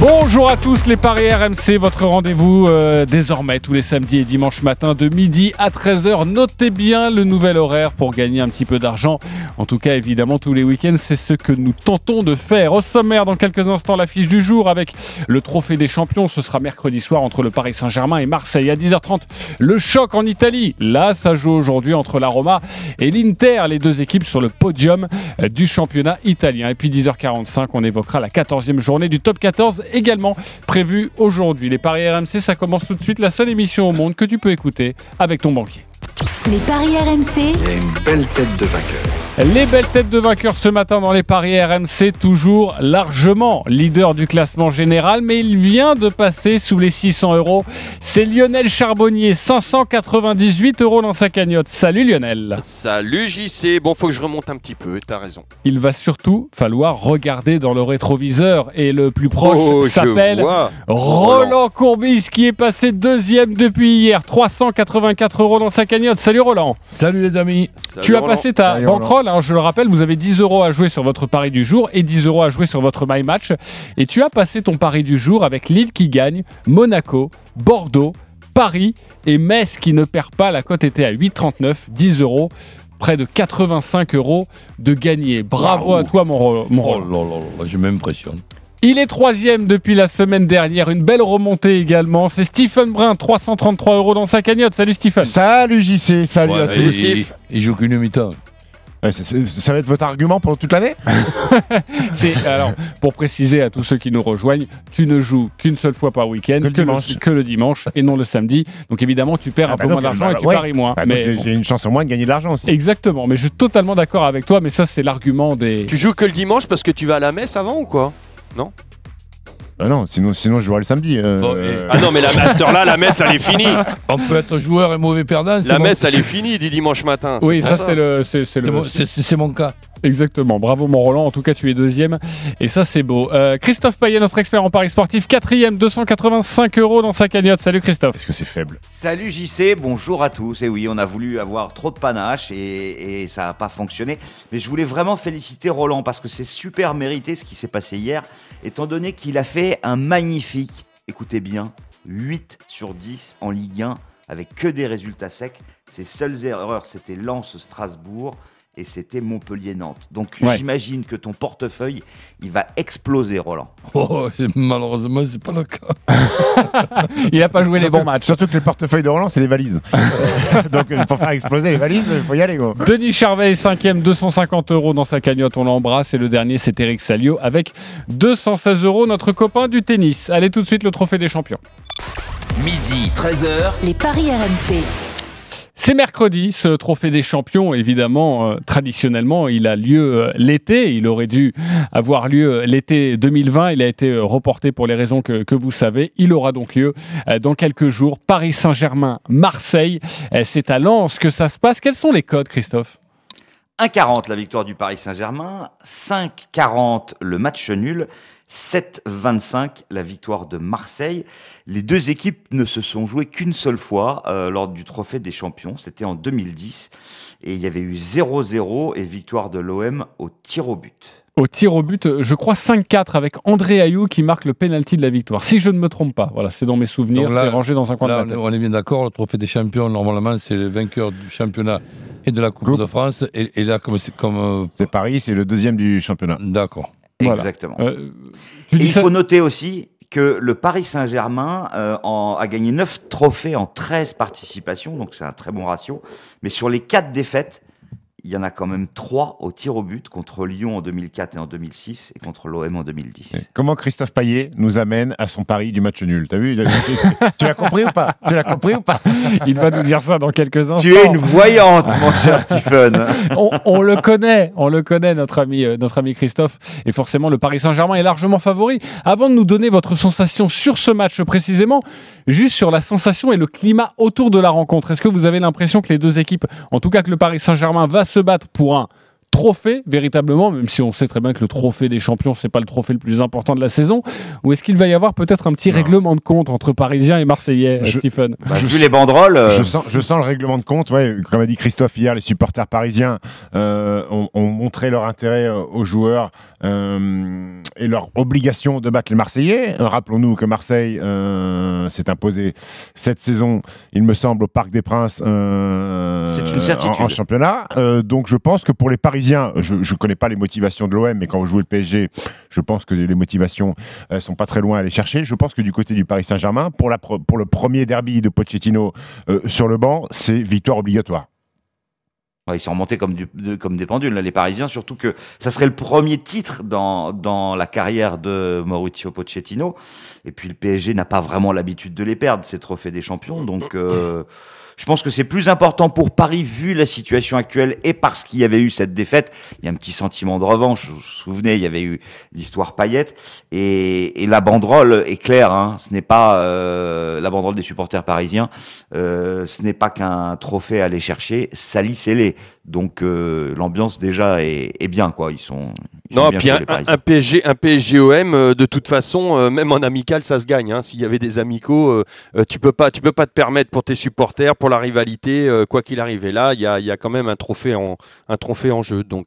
Bonjour à tous les Paris RMC, votre rendez-vous euh, désormais tous les samedis et dimanches matin de midi à 13h. Notez bien le nouvel horaire pour gagner un petit peu d'argent. En tout cas, évidemment, tous les week-ends, c'est ce que nous tentons de faire. Au sommaire, dans quelques instants, l'affiche du jour avec le trophée des champions. Ce sera mercredi soir entre le Paris Saint-Germain et Marseille. À 10h30, le choc en Italie. Là, ça joue aujourd'hui entre la Roma et l'Inter, les deux équipes sur le podium euh, du championnat italien. Et puis 10h45, on évoquera la 14e journée du top 14 également prévu aujourd'hui. Les Paris RMC, ça commence tout de suite. La seule émission au monde que tu peux écouter avec ton banquier. Les paris RMC, Il y a une belle tête de vainqueur. Les belles têtes de vainqueurs ce matin dans les paris RMC, toujours largement leader du classement général, mais il vient de passer sous les 600 euros. C'est Lionel Charbonnier, 598 euros dans sa cagnotte. Salut Lionel. Salut JC, bon faut que je remonte un petit peu, t'as raison. Il va surtout falloir regarder dans le rétroviseur et le plus proche Oh, s'appelle. Roland Courbis qui est passé deuxième depuis hier, 384 euros dans sa cagnotte. Salut Roland. Salut les amis. Salut, Tu as Roland. passé ta Salut, bankroll, hein, je le rappelle, vous avez 10 euros à jouer sur votre pari du jour et 10 euros à jouer sur votre My Match. Et tu as passé ton pari du jour avec Lille qui gagne, Monaco, Bordeaux, Paris et Metz qui ne perd pas. La cote était à 8,39, 10 euros. Près de 85 euros de gagné. Bravo à toi, mon, Ro- mon Oh Roland. là là là, je m'impressionne. Il est troisième depuis la semaine dernière. Une belle remontée également. C'est Stephen Brun, 333 euros dans sa cagnotte. Salut Stephen. Salut JC, salut Ouais, à il, tous. Steve. il- il joue qu'une mi-temps. Ouais, ça, ça- ça va être votre argument pendant toute l'année C'est alors pour préciser à tous ceux qui nous rejoignent, tu ne joues qu'une seule fois par week-end, Que le dimanche. que le dimanche et non le samedi. Donc évidemment, tu perds Ah un bah peu donc, moins d'argent bah et tu ouais. paries moins. Bah, mais J'ai bon. j'ai une chance en moins de gagner de l'argent aussi. exactement. Mais je suis totalement d'accord avec toi. Mais ça, c'est l'argument des. Tu joues que le dimanche parce que tu vas à la messe avant ou quoi? Bah non, sinon, sinon je jouerai le samedi. euh, Bon, et- euh, Ah non mais la master là, la messe elle est finie. On peut être joueur et mauvais perdant. c'est La mon- messe elle est finie du dimanche matin. Oui, pour ça c'est le, c'est c'est C'est le, mon- c'est- c'est- c'est mon cas. Exactement. Bravo mon Roland. En tout cas, tu es deuxième et ça c'est beau. Euh, Christophe Payet, notre expert en paris sportif, quatrième, 285 euros dans sa cagnotte. Salut Christophe. Est-ce que c'est faible? Salut JC, bonjour à tous. Et oui, on a voulu avoir trop de panache et, et ça n'a pas fonctionné. Mais je voulais vraiment féliciter Roland parce que c'est super mérité ce qui s'est passé hier, étant donné qu'il a fait un magnifique, écoutez bien, 8 sur 10 en Ligue 1 avec que des résultats secs. Ses seules erreurs, c'était Lens-Strasbourg et c'était Montpellier-Nantes. Donc Ouais. j'imagine que ton portefeuille, il va exploser, Roland. Oh, c'est- malheureusement, c'est pas le cas. Il a pas joué les bons matchs. surtout que le portefeuille de Roland, c'est les valises. Donc euh, pour faire exploser les valises, il faut y aller. Gros. Denis Charvet, 5e, 250 euros dans sa cagnotte, on l'embrasse. Et le dernier, c'est Eric Salio avec 216 euros, notre copain du tennis. Allez tout de suite, le trophée des champions. Midi 13h, les paris RMC. C'est mercredi, ce trophée des champions. Évidemment, euh, traditionnellement, il a lieu euh, l'été. Il aurait dû avoir lieu euh, l'été 2020. Il a été reporté pour les raisons que, vous savez. Il aura donc lieu dans quelques jours. Paris Saint-Germain, Marseille. C'est à Lens que ça se passe. Quels sont les codes, Christophe? 1,40 la victoire du Paris Saint-Germain, 5,40 le match nul, 7,25 la victoire de Marseille. Les deux équipes ne se sont jouées qu'une seule fois euh, lors du Trophée des Champions, c'était en 2010, et il y avait eu 0-0 et victoire de l'OM au tir au but. Au tir au but, je crois 5-4 avec André Ayou qui marque le penalty de la victoire. Si je ne me trompe pas, voilà, c'est dans mes souvenirs, c'est rangé dans un coin Là, de est, tête. on est bien d'accord. Le trophée des champions, normalement, c'est le vainqueur du championnat et de la Coupe Coupe. de France. Et, et là, comme c'est comme. euh, C'est Paris, c'est le deuxième du championnat. D'accord. Voilà. Exactement. Euh, il ça- faut noter aussi que le Paris Saint-Germain euh, en- a gagné 9 trophées en 13 participations, donc c'est un très bon ratio. Mais sur les 4 défaites, il y en a quand même 3 au tir au but contre Lyon en 2004 et en 2006 et contre l'OM en 2010. Comment Christophe Payet nous amène à son pari du match nul? T'as vu? Tu tu l'as compris ou pas? Tu l'as compris ou pas? Il va nous dire ça dans quelques instants. Tu es une voyante, mon cher Stephen. on, on le connaît, on le connaît, notre ami, euh, notre ami Christophe. Et forcément, le Paris Saint-Germain est largement favori. Avant de nous donner votre sensation sur ce match précisément, juste sur la sensation et le climat autour de la rencontre, est-ce que vous avez l'impression que les deux équipes, en tout cas que le Paris Saint-Germain va se battre pour un trophée véritablement, même si on sait très bien que le trophée des champions, c'est pas le trophée le plus important de la saison, ou est-ce qu'il va y avoir peut-être un petit Non. règlement de compte entre Parisiens et Marseillais, Je- Stephen Bah, vu les banderoles, euh, Je sens, je sens le règlement de compte. Ouais, comme a dit Christophe hier, les supporters parisiens euh, ont, ont montré leur intérêt euh, aux joueurs euh, et leur obligation de battre les Marseillais. Rappelons-nous que Marseille euh, s'est imposé cette saison, il me semble, au Parc des Princes. euh, C'est une certitude. En, en championnat. Euh, donc je pense que pour les Parisiens, je ne connais pas les motivations de l'OM, mais quand vous jouez le PSG, je pense que les motivations euh, sont pas très loin à aller chercher. Je pense que du côté du Paris Saint-Germain, pour, le premier derby de Pochettino euh, sur le banc, c'est victoire obligatoire. Ils sont remontés comme, comme des pendules, les Parisiens, surtout que ça serait le premier titre dans, dans la carrière de Mauricio Pochettino. Et puis le PSG n'a pas vraiment l'habitude de les perdre, ces trophées des champions. Donc euh, je pense que c'est plus important pour Paris, vu la situation actuelle et parce qu'il y avait eu cette défaite. Il y a un petit sentiment de revanche. Vous vous souvenez, il y avait eu l'histoire paillette. Et, et la banderole est claire. Hein. Ce n'est pas euh, la banderole des supporters parisiens. Euh, ce n'est pas qu'un trophée à aller chercher. Salissez-les. Donc euh, l'ambiance déjà est, est bien. quoi. Ils sont, ils sont Non, bien puis chauds, un, les un, Parisiens. un PSG, un PSGOM, euh, de toute façon, euh, même en amical, ça se gagne. hein. S'il y avait des amicaux, tu peux pas, tu peux pas te permettre pour tes supporters, pour la rivalité, quoi qu'il arrive. Et là, il y a, il y a quand même un trophée en, un trophée en jeu. Donc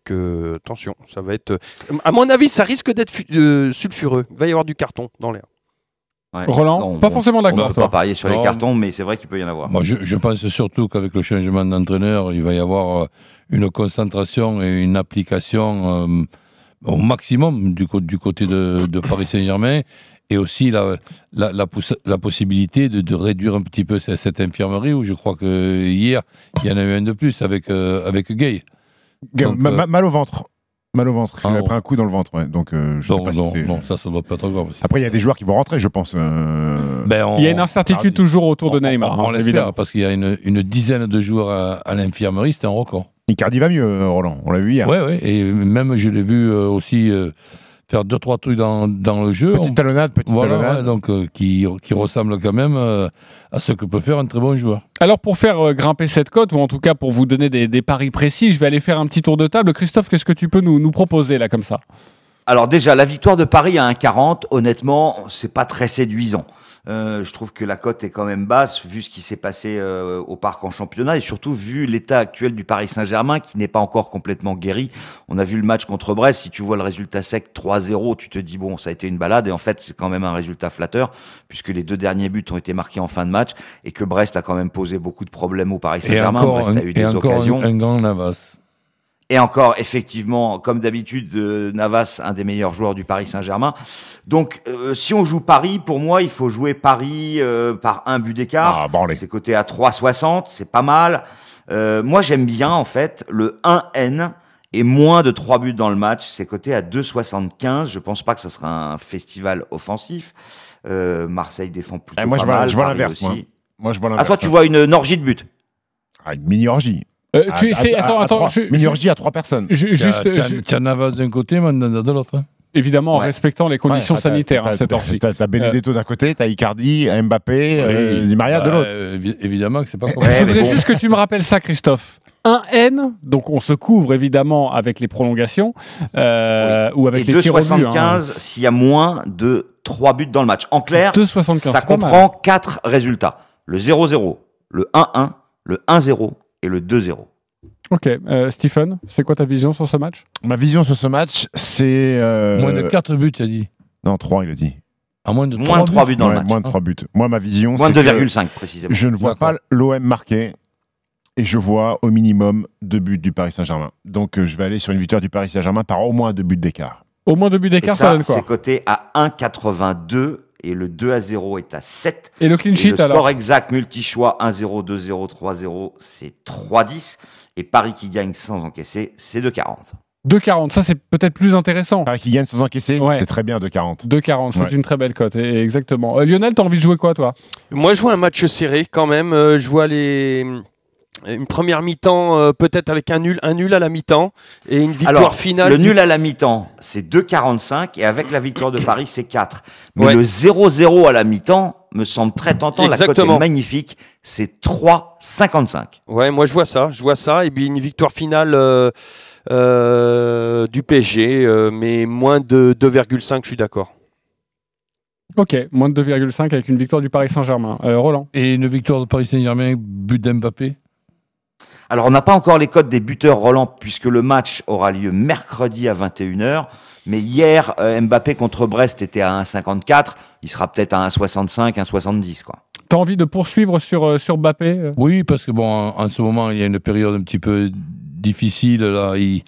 attention, ça va être. À mon avis, ça risque d'être fu- sulfureux. Il va y avoir du carton dans l'air. Ouais. Roland, Non, pas on- forcément On d'accord. ne peut pas parier sur les cartons, mais c'est vrai qu'il peut y en avoir. Moi, je, je pense surtout qu'avec le changement d'entraîneur, il va y avoir euh, une concentration et une application euh, au maximum du, côté de, de Paris Saint-Germain et aussi la, la, la, possibilité de, de réduire un petit peu cette, cette infirmerie où je crois que hier, il y en a eu un de plus avec, euh, avec Gay. Donc, Ma- ma- mal au ventre. Mal au ventre. Il Ah, a pris un coup dans le ventre. ouais. Donc, euh, je sais Non, pas si non, ça, ça doit pas être grave. Après, il y a des joueurs qui vont rentrer, je pense. euh, Ben, on- Il y a une incertitude toujours autour de on- Neymar, On, hein, l'espère, évidemment. parce qu'il y a une, une dizaine de joueurs à, à l'infirmerie, c'était un record. Icardi va mieux, euh, Roland. On l'a vu hier. Ouais, ouais, et même je l'ai vu euh, aussi euh, faire deux trois trucs dans, dans le jeu. Petite On- talonnade, petite voilà, talonnade. ouais, donc euh, qui, qui ressemble quand même euh, à ce que peut faire un très bon joueur. Alors pour faire euh, grimper cette cote, ou en tout cas pour vous donner des, des paris précis, je vais aller faire un petit tour de table. Christophe, qu'est-ce que tu peux nous, nous proposer là comme ça? Alors déjà, la victoire de Paris à 1,40, honnêtement, c'est pas très séduisant. Euh, je trouve que la cote est quand même basse vu ce qui s'est passé euh, au parc en championnat et surtout vu l'état actuel du Paris Saint-Germain qui n'est pas encore complètement guéri. On a vu le match contre Brest, si tu vois le résultat sec 3-0, tu te dis bon, ça a été une balade et en fait, c'est quand même un résultat flatteur puisque les deux derniers buts ont été marqués en fin de match et que Brest a quand même posé beaucoup de problèmes au Paris Saint-Germain. Brest a eu et des encore occasions. un, un grand Navas. Et encore, effectivement, comme d'habitude, euh, Navas, un des meilleurs joueurs du Paris Saint-Germain. Donc, euh, si on joue Paris, pour moi, il faut jouer Paris euh, par un but d'écart. Ah, branlé. c'est coté à 3,60, c'est pas mal. Euh, moi, j'aime bien, en fait, le 1N et moins de 3 buts dans le match. C'est coté à 2,75. Je pense pas que ce sera un festival offensif. Euh, Marseille défend plutôt Ah, moi, pas je vois- mal. je vois l'inverse, aussi. Moi, je vois Ah, l'inverse. toi, tu vois une, une orgie de buts. Ah, une mini-orgie. Euh, À- tu- à- à- Attends, à attends, je- Mini-orgie à trois personnes. je- juste, Navas d'un côté, Mandanda de l'autre. hein. évidemment en Ouais. respectant les conditions Ouais, sanitaires, t'as- hein, cette t'as- orgie. T'as t'as Benedetto d'un côté, t'as Icardi, Mbappé, euh, Oui. Di Maria de Bah, l'autre. euh, évi- évidemment que c'est pas comme Ouais, je voudrais juste que tu me rappelles ça, Christophe. Un N, donc on se couvre évidemment avec les prolongations euh, ou avec et les tirs au but. hein. 2,75 s'il y a moins de 3 buts dans le match. En clair, 2,75, ça comprend quatre résultats. Le 0-0, le 1-1, le 1-0 et le 2-0. Ok, euh, Stephen, c'est quoi ta vision sur ce match? Ma vision sur ce match, c'est. euh, Moins de 4 buts, tu as dit. Non, 3, il a dit. À moins de Moins de 3 buts dans Ouais, le match. Moins de 3 buts. Moi, ma vision, Moins c'est de que 2,5 précisément. je ne vois pas l'OM marquer et je vois au minimum deux buts du Paris Saint-Germain. Donc, euh, je vais aller sur une victoire du Paris Saint-Germain par au moins deux buts d'écart. Au moins deux buts Et d'écart, ça, ça, donne quoi? c'est coté à 1,82 et le 2 à 0 est à 7. Et le clean Et sheet le score alors exact multi-choix 1-0, 2-0, 3-0, c'est 3-10. Et Paris qui gagne sans encaisser, c'est 2,40. 2,40, ça c'est peut-être plus intéressant. Paris qui gagne sans encaisser, Ouais. c'est très bien de 40. 2,40, c'est Ouais. une très belle cote, et- exactement. Euh, Lionel, t'as envie de jouer quoi, toi? Moi, je vois un match serré quand même. Euh, je vois les une première mi-temps euh, peut-être avec un nul, un nul à la mi-temps et une victoire Alors, finale. Le du- nul à la mi-temps, c'est 2,45 et avec la victoire de Paris, c'est 4. Mais Ouais. le 0-0 à la mi-temps, me semble très tentant. La cote est magnifique. C'est 3,55. Ouais, moi je vois ça, je vois ça. Et puis une victoire finale euh, euh, du PSG, euh, mais moins de 2,5, je suis d'accord. Ok, moins de 2,5 avec une victoire du Paris Saint-Germain. Euh, Roland Et une victoire de Paris Saint-Germain, but d'Mbappé Alors, on n'a pas encore les codes des buteurs Roland, puisque le match aura lieu mercredi à 21h. Mais hier, euh, Mbappé contre Brest était à 1,54. Il sera peut-être à 1,65, 1,70, quoi. T'as envie de poursuivre sur, euh, sur Mbappé euh? Oui, parce que bon, en, en ce moment, il y a une période un petit peu difficile. Là, il,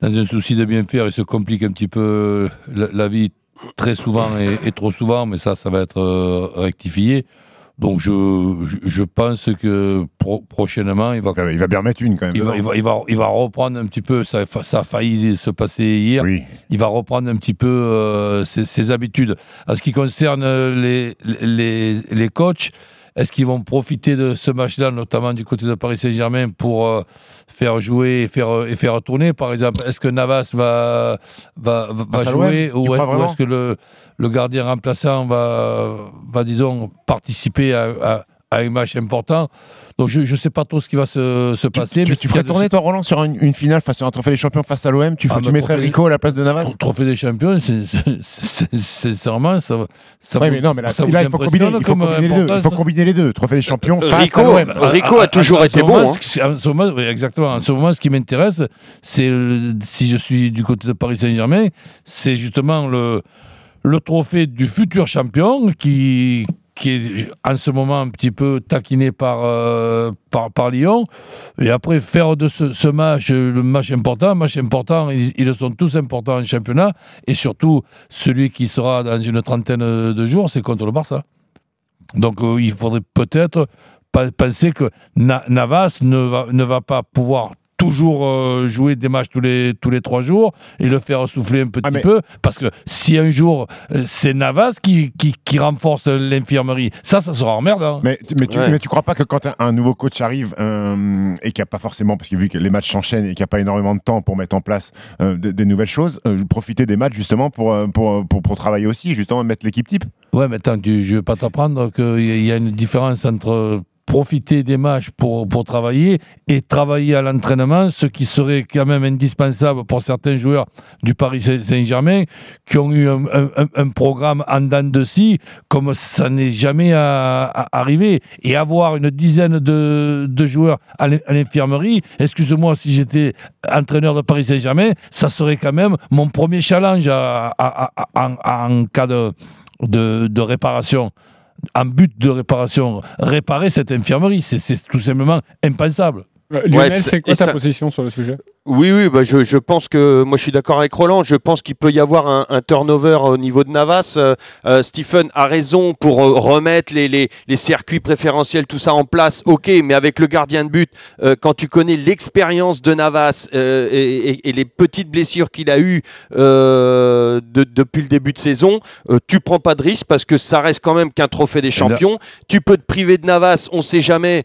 dans un souci de bien faire, il se complique un petit peu la, la vie très souvent et, et trop souvent, mais ça, ça va être euh, rectifié. Donc, je, je, pense que pro- prochainement, il va, Il va bien mettre une quand même. il va, il va, il va, il va reprendre un petit peu. Ça, ça a failli se passer hier. Oui. il va reprendre un petit peu euh, ses, ses habitudes. En ce qui concerne euh, les, les, les coachs, est-ce qu'ils vont profiter de ce match-là, notamment du côté de Paris Saint-Germain, pour euh, faire jouer et faire, et faire tourner, par exemple Est-ce que Navas va, va, va jouer ou, est-ce que le, le gardien remplaçant va, va disons, participer à, à, à un match important Donc je ne sais pas trop ce qui va se, se Tu, passer. tu- mais tu ferais de- tourner toi Roland sur une, une finale face à un trophée des champions face à l'OM Tu, Ah, tu mettrais trophée- Rico à la place de Navas Tro- Trophée des champions, c'est- c'est- c'est- c'est- sincèrement, ça, ça Ouais, vous- mais non, mais là, ça vous là, il faut combiner, il faut combiner les deux. Il faut combiner les deux. Trophée des champions face Rico, à l'OM. Rico a toujours en été bon. moment, hein. ce qui- en ce moment, oui, exactement. En ce moment, ce qui m'intéresse, c'est si je suis du côté de Paris Saint-Germain, c'est justement le, le trophée du futur champion qui, est en ce moment un petit peu taquiné par, euh, Lyon. Et après, faire de ce, match le match important, match important, ils, sont tous importants en championnat. Et surtout, celui qui sera dans une trentaine de jours, c'est contre le Barça. Donc euh, il faudrait peut-être penser que Na- Navas ne va, ne va pas pouvoir toujours euh, jouer des matchs tous les, tous les trois jours et le faire souffler un petit Ah, mais- peu parce que si un jour euh, c'est Navas qui, qui, qui renforce l'infirmerie, ça, ça sera emmerdant. Mais, mais, tu, Ouais. mais tu crois pas que quand un, un nouveau coach arrive euh, et qu'il n'y a pas forcément, parce que vu que les matchs s'enchaînent et qu'il n'y a pas énormément de temps pour mettre en place euh, des, des nouvelles choses, euh, profiter des matchs justement pour, pour, pour, pour travailler aussi, justement mettre l'équipe type Ouais, mais attends, tu- je ne vais pas t'apprendre qu'il y a une différence entre profiter des matchs pour, pour travailler et travailler à l'entraînement, ce qui serait quand même indispensable pour certains joueurs du Paris Saint- Saint-Germain qui ont eu un, un- programme en dents de scie comme ça n'est jamais arrivé. Et avoir une dizaine de, de joueurs à l'in- à l'infirmerie, excuse-moi si j'étais entraîneur de Paris Saint-Germain, ça serait quand même mon premier challenge à- à- en, cas de, de réparation, en but de réparation, réparer cette infirmerie, c'est c'est tout simplement impensable. Lionel, Ouais, c'est quoi ta ça- position sur le sujet? Oui, oui, bah je, je pense que moi je suis d'accord avec Roland. Je pense qu'il peut y avoir un, un turnover au niveau de Navas. Euh, euh, Stephen a raison pour euh, remettre les, les, les circuits préférentiels, tout ça en place. Ok, mais avec le gardien de but, euh, quand tu connais l'expérience de Navas euh, et, et- et les petites blessures qu'il a eues de- depuis le début de saison, tu prends pas de risque parce que ça reste quand même qu'un trophée des champions. Tu peux te priver de Navas, on sait jamais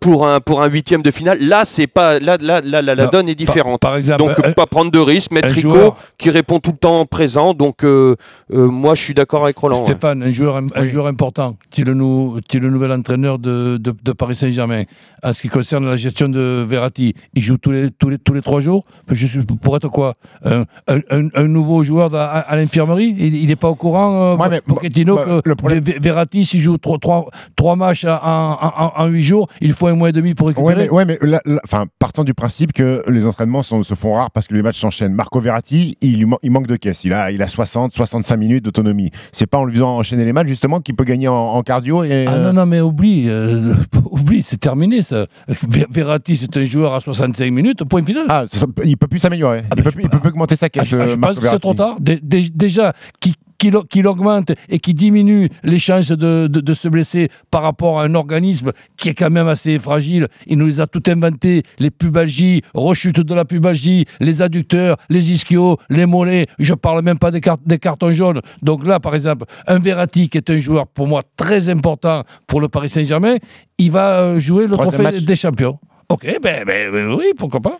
pour un pour un huitième de finale. Là, c'est pas là là, là, la, donne est différente. Par, par exemple, Donc, un- pas prendre de risques, mettre un Rico joueur- qui répond tout le temps présent. Donc, euh, euh, moi, je suis d'accord avec Roland. ouais. Stéphane, un joueur, un joueur important, qui est le, nou- nouvel entraîneur de, de- de Paris Saint-Germain. En ce qui concerne la gestion de Verratti, il joue tous les, tous les, tous les trois jours. Je suis, pour être quoi un, un- un- un nouveau joueur à, à l'infirmerie Il n'est pas au courant, euh, Ouais, mais- Pochettino, bah, que le problème- Ver- Verratti, s'il joue trois, trois, trois matchs en, en, en- en huit jours, il faut un mois et demi pour Ouais, récupérer. mais, ouais, mais enfin, partant du principe que les entraînements sont- se font rares parce que les matchs s'enchaînent. Marco Verratti, il, manque de caisse. Il a, il a 60, 65 minutes d'autonomie. C'est pas en lui faisant enchaîner les matchs, justement, qu'il peut gagner en, en cardio. Et, Ah euh, non, non, mais oublie, euh, oublie, c'est terminé ça. Ver- Verratti, c'est un joueur à 65 minutes, point final. Ah, ça- il peut plus s'améliorer. Ah, il, mais peut plus, sais il peut pas. plus augmenter sa caisse. ah, je euh, pense Marco que c'est trop tard. Dé- dé- déjà, qui- qu'il augmente et qui diminue les chances de, de- de se blesser par rapport à un organisme qui est quand même assez fragile. Il nous les a tout inventé, les pubalgies, rechutes de la pubalgie, les adducteurs, les ischios, les mollets. Je parle même pas des, cart- des cartons jaunes. Donc là, par exemple, un Verratti qui est un joueur pour moi très important pour le Paris Saint-Germain, il va euh, jouer le trophée des champions. Ok, ben, ben oui, pourquoi pas.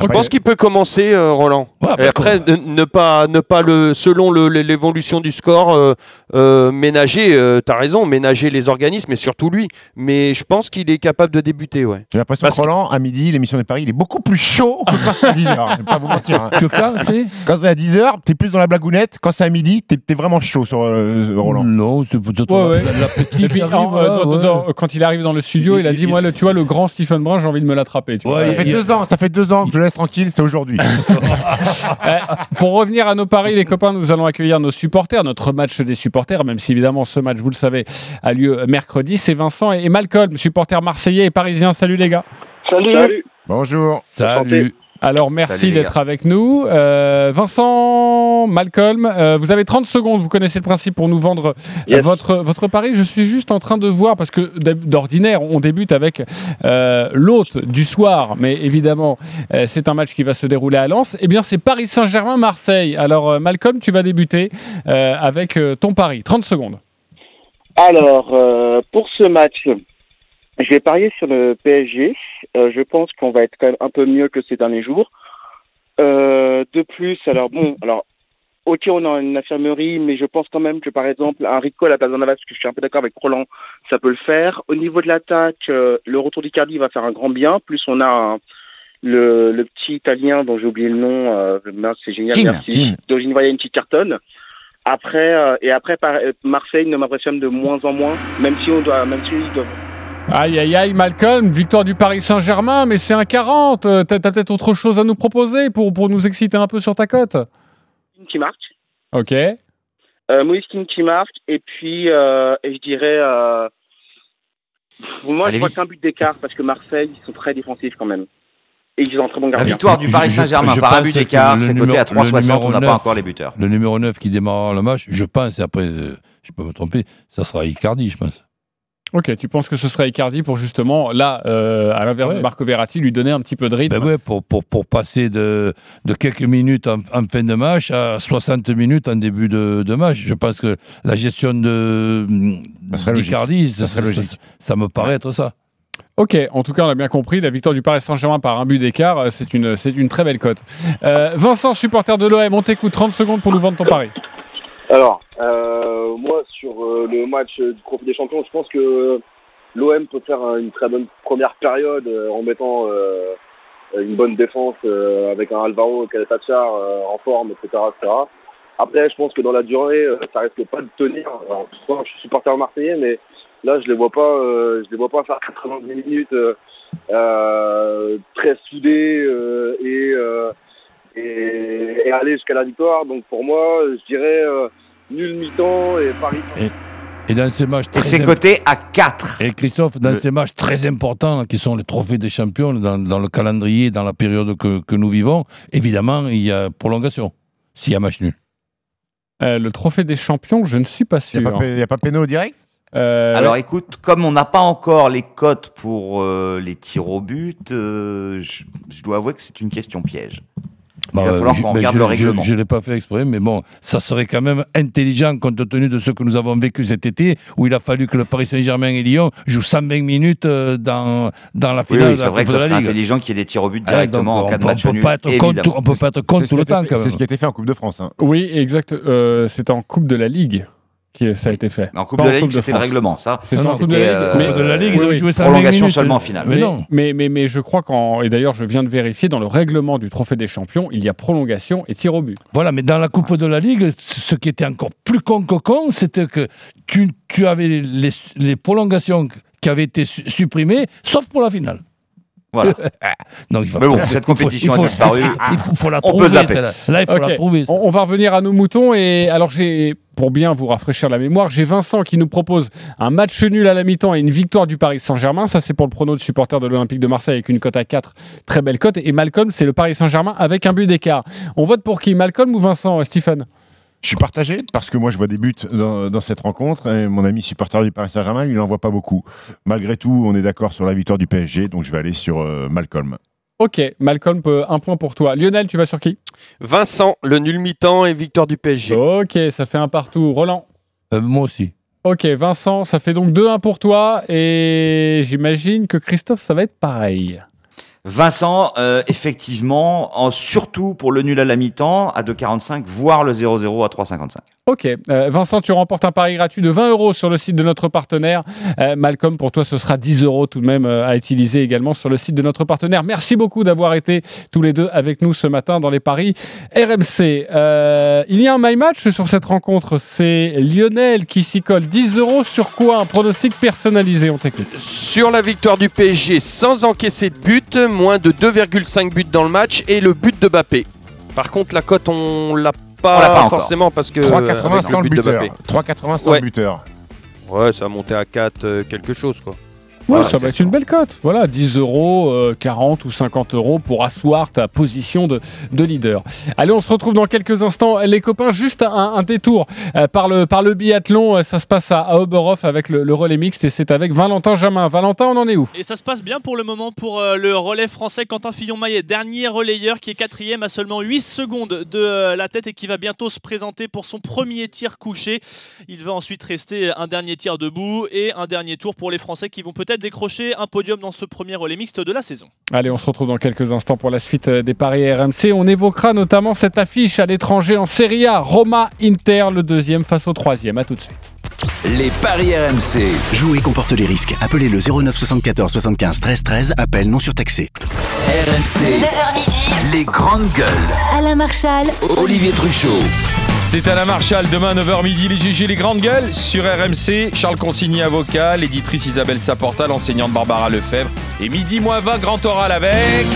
Je pense qu'il peut commencer, euh, Roland. Ouais, Et après, ne, ne pas, ne pas le, selon le- l'évolution du score, euh, euh, ménager, euh, t'as raison, ménager les organismes et surtout lui. Mais je pense qu'il est capable de débuter, ouais. J'ai l'impression Parce que Roland, à midi, l'émission des paris, il est beaucoup plus chaud que quand c'est à 10h. Je vais pas vous mentir. hein. Que quand c'est Quand c'est à 10h, t'es plus dans la blagounette. Quand c'est à midi, t'es es vraiment chaud sur euh, Roland. Non, c'est peut-être Ouais, ouais. la- qui arrive, euh, dans- dans- quand il arrive dans le studio, il a dit il- Moi, le, tu vois, le grand Stephen Brun, j'ai envie de me l'attraper. Ça fait il- deux ans, ça fait deux ans que je laisse tranquille, c'est aujourd'hui. Euh, pour revenir à nos paris, les copains, nous allons accueillir nos supporters, notre match des supporters, même si évidemment ce match, vous le savez, a lieu mercredi. C'est Vincent et Malcolm, supporters marseillais et parisiens. Salut les gars. Salut. Bonjour. Salut. Alors merci d'être avec nous. Euh, Vincent, Malcolm, euh, vous avez 30 secondes, vous connaissez le principe pour nous vendre euh, Yes. votre, votre pari. Je suis juste en train de voir, parce que d'ordinaire, on débute avec euh, l'hôte du soir, mais évidemment, euh, c'est un match qui va se dérouler à Lens. Eh bien, c'est Paris Saint-Germain-Marseille. Alors, euh, Malcolm, tu vas débuter euh, avec euh, ton pari. 30 secondes. Alors, euh, pour ce match, je vais parier sur le PSG. Euh, je pense qu'on va être quand même un peu mieux que ces derniers jours. Euh, de plus, alors bon, alors, ok, on a une infirmerie, mais je pense quand même que par exemple, un Rico à la place d'un Navas, parce que je suis un peu d'accord avec Roland, ça peut le faire. Au niveau de l'attaque, euh, le retour d'Icardi va faire un grand bien. Plus on a un- le, le petit Italien dont j'ai oublié le nom, euh, c'est génial, Keane. merci. Voyais une petite cartonne. Après euh, et après par- euh, Marseille ne m'impressionne de moins en moins, même si on doit, même si ils doivent. Aïe, aïe, aïe, Malcolm, victoire du Paris Saint-Germain, mais c'est un 40. Euh, T'as t'as peut-être autre chose à nous proposer pour, pour nous exciter un peu sur ta cote? Qui marque, Ok. euh, Moïse Keane qui marque, et puis euh, et je dirais, euh, moi Allez je vois vite. qu'un but d'écart parce que Marseille ils sont très défensifs quand même, et ils ont un très bon La gardien. victoire du Paris je- Saint-Germain je par un but d'écart, c'est numéro- coté à le 3,60, on n'a pas encore les buteurs. Le numéro 9 qui démarre le match, je pense, et après, euh, je peux me tromper, ça sera Icardi, je pense. Ok, tu penses que ce serait Icardi pour justement, là, euh, à l'inverse Ouais. de Marco Verratti, lui donner un petit peu de rythme Ben ouais, pour, pour, pour passer de, de quelques minutes en, en fin de match à 60 minutes en début de, de match. Je pense que la gestion de Ça d'Icardi, Ça serait logique. Ça, ça me paraît être ça. Ok, en tout cas, on a bien compris, la victoire du Paris Saint-Germain par un but d'écart, euh, c'est une, c'est une très belle cote. Euh, Vincent, supporter de l'OM, on t'écoute 30 secondes pour nous vendre ton pari. Alors, euh, moi, sur euh, le match du Trophée des Champions, je pense que l'OM peut faire une très bonne première période euh, en mettant euh, une bonne défense euh, avec un Alvaro Caleta-Char euh, en forme, etc., etc. Après, je pense que dans la durée, ça risque pas de tenir. Alors, je suis supporter marseillais, mais là, je les vois pas, je les vois pas faire 90 minutes euh, très soudés euh, et, et, et aller jusqu'à la victoire. Donc pour moi, je dirais euh, nul mi-temps et Paris. Et dans ces matchs Et très c'est im- coté à 4. Et Christophe, dans Le- ces matchs très importants là, qui sont les trophées des champions, dans, dans le calendrier, dans la période que, que nous vivons, évidemment, il y a prolongation. S'il y a match nul. Euh, le trophée des champions, je ne suis pas Il sûr. n'y a, pas pé- y a pas péno direct? Euh, Alors écoute, comme on n'a pas encore les cotes pour euh, les tirs au but, euh, je, je dois avouer que c'est une question piège. Il va Bah, falloir je- qu'on ben, regarde je- le règlement. Je ne l'ai pas fait exprès, mais bon, ça serait quand même intelligent compte tenu de ce que nous avons vécu cet été, où il a fallu que le Paris Saint-Germain et Lyon jouent 120 minutes euh, dans, dans la Oui, finale oui, de c'est vrai que ça serait intelligent qu'il y ait des tirs au but Ah, directement donc, en cas de on- match on peut nul. pas être contre, évidemment. on peut pas être contre tout le temps C'est ce qui a été fait en Coupe de France. hein. Oui, exact. euh, c'est en Coupe de la Ligue que ça a été fait. Mais en Coupe Pas de la Ligue, c'était le règlement, ça. C'est en Coupe de la C'était, Ligue. euh, Mais- Coupe de la Ligue, oui, ils ont joué 120 Prolongation minutes. seulement en finale. Mais Mais, non. mais, mais, mais je crois qu'en. Et d'ailleurs, je viens de vérifier, dans le règlement du Trophée des Champions, il y a prolongation et tir au but. Voilà, mais dans la Coupe de la Ligue, ce qui était encore plus con que con, c'était que tu, tu avais les, les prolongations qui avaient été su- supprimées, sauf pour la finale. Voilà. Il faut- Mais bon, cette compétition il faut- a disparu. Il faut, faut la On peut trouver. zapper. celle-là. Là, il faut Ok. la trouver. On, on va revenir à nos moutons. Et alors, j'ai, pour bien vous rafraîchir la mémoire, j'ai Vincent qui nous propose un match nul à la mi-temps et une victoire du Paris Saint-Germain. Ça, c'est pour le prono de supporter de l'Olympique de Marseille avec une cote à 4. Très belle cote. Et Malcolm, c'est le Paris Saint-Germain avec un but d'écart. On vote pour qui? Malcolm ou Vincent, euh, Stephen? Je suis partagé parce que moi je vois des buts dans, dans cette rencontre et mon ami supporter du Paris Saint-Germain, il n'en voit pas beaucoup. Malgré tout, on est d'accord sur la victoire du PSG, donc je vais aller sur euh, Malcolm. Ok, Malcolm, euh, un point pour toi. Lionel, tu vas sur qui? Vincent, le nul mi-temps et victoire du PSG. Ok, ça fait un partout. Roland? Euh, moi aussi. Ok, Vincent, ça fait donc 2-1 pour toi. Et j'imagine que Christophe, ça va être pareil. Vincent, euh, effectivement, en, surtout pour le nul à la mi-temps à 2,45, voire le 0-0 à 3,55. Ok, Euh, Vincent, tu remportes un pari gratuit de 20 euros sur le site de notre partenaire. Euh, Malcolm, pour toi, ce sera 10 euros tout de même euh, à utiliser également sur le site de notre partenaire. Merci beaucoup d'avoir été tous les deux avec nous ce matin dans les paris RMC. Il y a un my match sur cette rencontre. C'est Lionel qui s'y colle 10 euros sur quoi? Un pronostic personnalisé, on t'écoute. Sur la victoire du PSG sans encaisser de but, moins de 2,5 buts dans le match et le but de Bappé. Par contre, la cote, on l'a pas, forcément parce que 3,80 avec sans le but de buteur. Mbappé. 3,80 sans Ouais. le buteur. Ouais, ça a monté à 4 euh, quelque chose quoi. Ouais, Voilà, ça va être une belle cote. Voilà, 10 euros, euh, 40 ou 50 euros pour asseoir ta position de, de leader. Allez, on se retrouve dans quelques instants. Les copains, juste un, un détour euh, par, le, par le biathlon. Euh, Ça se passe à, à Oberhof avec le, le relais mixte et c'est avec Valentin Jamin. Valentin, on en est où? Et ça se passe bien pour le moment pour euh, le relais français. Quentin Fillon-Maillet, dernier relayeur qui est quatrième à seulement 8 secondes de euh, la tête et qui va bientôt se présenter pour son premier tir couché. Il va ensuite rester un dernier tir debout et un dernier tour pour les Français qui vont peut-être décrocher un podium dans ce premier relais mixte de la saison. Allez, on se retrouve dans quelques instants pour la suite euh, des paris RMC. On évoquera notamment cette affiche à l'étranger en Serie A. Roma-Inter, le deuxième face au troisième. À tout de suite. Les paris RMC. Jouer comporte les risques. Appelez le 09 74 75 13 13. Appel non surtaxé. RMC. 9h midi, Les grandes gueules. Alain Marchal, Olivier Truchot. C'est à la Marchal, demain 9h midi, les GG, les grandes gueules, sur RMC, Charles Consigny, avocat, l'éditrice Isabelle Saporta, l'enseignante Barbara Lefebvre, et midi moins 20, grand oral avec...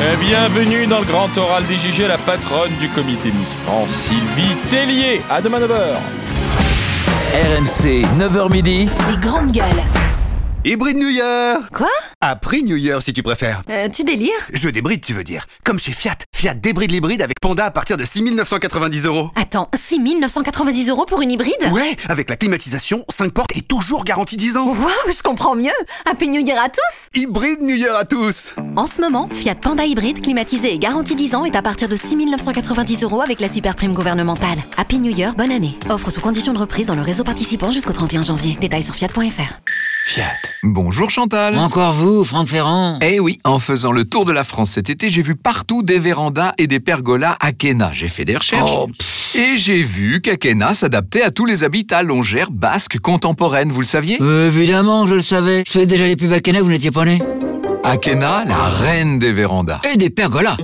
Euh, Bienvenue dans le grand oral des GG, la patronne du comité Miss France, Sylvie Tellier. À demain 9h. RMC, 9h midi. les grandes gueules. Hybride New Year Quoi? À prix New Year si tu préfères. Euh, tu délires? Je débride, tu veux dire. Comme chez Fiat. Fiat débride l'hybride avec Panda à partir de 6990 euros. Attends, 6990 euros pour une hybride? Ouais, avec la climatisation, 5 portes et toujours garantie 10 ans. Waouh, je comprends mieux Happy New Year à tous Hybride New Year à tous En ce moment, Fiat Panda hybride climatisé et garantie 10 ans est à partir de 6990 euros avec la super prime gouvernementale. Happy New Year, bonne année. Offre sous condition de reprise dans le réseau participant jusqu'au 31 janvier. Détails sur fiat.fr. Fiat. Bonjour Chantal. Encore vous, Franck Ferrand Eh oui, en faisant le tour de la France cet été, j'ai vu partout des vérandas et des pergolas à Kena. J'ai fait des recherches. Oh, et j'ai vu qu'Akena s'adaptait à tous les habitats longères basques contemporaines, vous le saviez? Euh, Évidemment, je le savais. Je faisais déjà les pubs à Kena, vous n'étiez pas né. Akena, la reine des vérandas. Et des pergolas.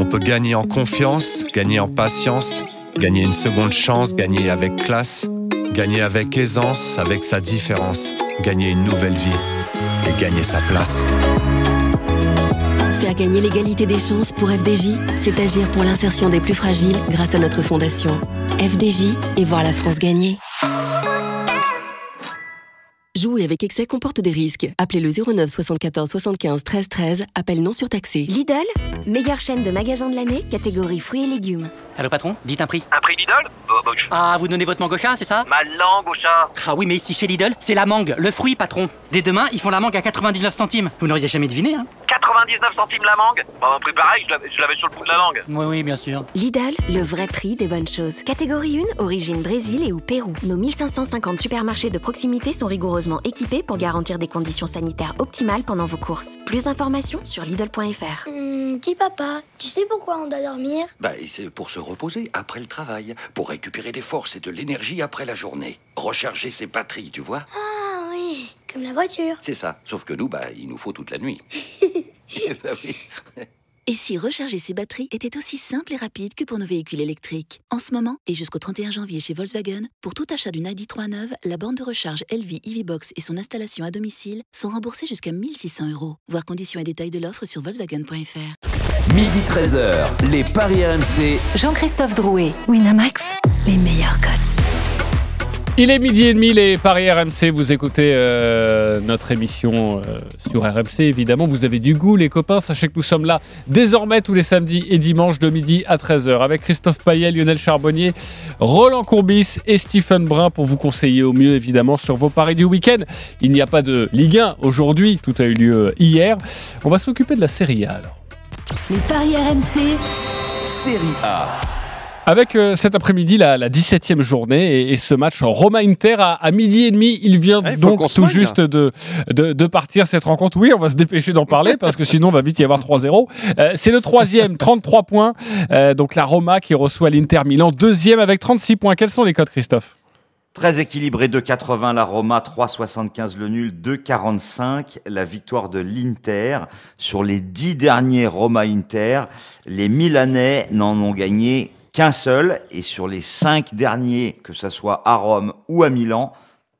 On peut gagner en confiance, gagner en patience, gagner une seconde chance, gagner avec classe, gagner avec aisance, avec sa différence, gagner une nouvelle vie et gagner sa place. Faire gagner l'égalité des chances pour FDJ, c'est agir pour l'insertion des plus fragiles grâce à notre fondation. FDJ et voir la France gagner. Jouer avec excès comporte des risques. Appelez le 09 74 75 13 13. Appel non surtaxé. Lidl, meilleure chaîne de magasins de l'année, catégorie fruits et légumes. Allô patron, dites un prix. Un prix Lidl Ah, vous donnez votre mangue au chat, c'est ça? Ma langue au chat Ah oui, mais ici chez Lidl, c'est la mangue, le fruit patron. Dès demain, ils font la mangue à 99 centimes. Vous n'auriez jamais deviné, hein? 99 centimes la mangue? Bah, un prix pareil, je l'avais- je l'avais sur le bout de la langue. Oui, oui, bien sûr. Lidl, le vrai prix des bonnes choses. Catégorie 1, origine Brésil et ou Pérou. Nos 1550 supermarchés de proximité sont rigoureusement équipés pour garantir des conditions sanitaires optimales pendant vos courses. Plus d'informations sur Lidl.fr. Hum, dis papa, tu sais pourquoi on doit dormir? Bah, c'est pour se reposer après le travail, pour récupérer des forces et de l'énergie après la journée. Recharger ses batteries, tu vois Ah oui, comme la voiture. C'est ça. Sauf que nous, bah, il nous faut toute la nuit. Bah oui. Et si recharger ses batteries était aussi simple et rapide que pour nos véhicules électriques? En ce moment, et jusqu'au 31 janvier chez Volkswagen, pour tout achat d'une ID3 neuve, la borne de recharge LV EVBox et son installation à domicile sont remboursées jusqu'à 1600 euros. Voir conditions et détails de l'offre sur volkswagen.fr. Midi 13h, les paris RMC. Jean-Christophe Drouet, Winamax, les meilleurs codes. Il est midi et demi, les Paris RMC. Vous écoutez euh, notre émission euh, sur RMC, évidemment. Vous avez du goût, les copains. Sachez que nous sommes là désormais tous les samedis et dimanches de midi à 13h avec Christophe Payet, Lionel Charbonnier, Roland Courbis et Stephen Brun pour vous conseiller au mieux, évidemment, sur vos paris du week-end. Il n'y a pas de Ligue 1 aujourd'hui. Tout a eu lieu hier. On va s'occuper de la Serie A alors. Les paris RMC, Série A. Avec euh, cet après-midi la, la 17e journée et, et ce match en Roma-Inter à, à midi et demi, il vient Ah, il donc tout moque, juste de, de, de partir cette rencontre. Oui, on va se dépêcher d'en parler parce que sinon on va vite y avoir 3-0. Euh, c'est le troisième, 33 points. Euh, donc la Roma qui reçoit l'Inter Milan, deuxième avec 36 points. Quels sont les codes, Christophe? Très équilibré, 2,80 la Roma, 3,75 le nul, 2,45 la victoire de l'Inter. Sur les dix derniers Roma-Inter, les Milanais n'en ont gagné qu'un seul. Et sur les cinq derniers, que ce soit à Rome ou à Milan,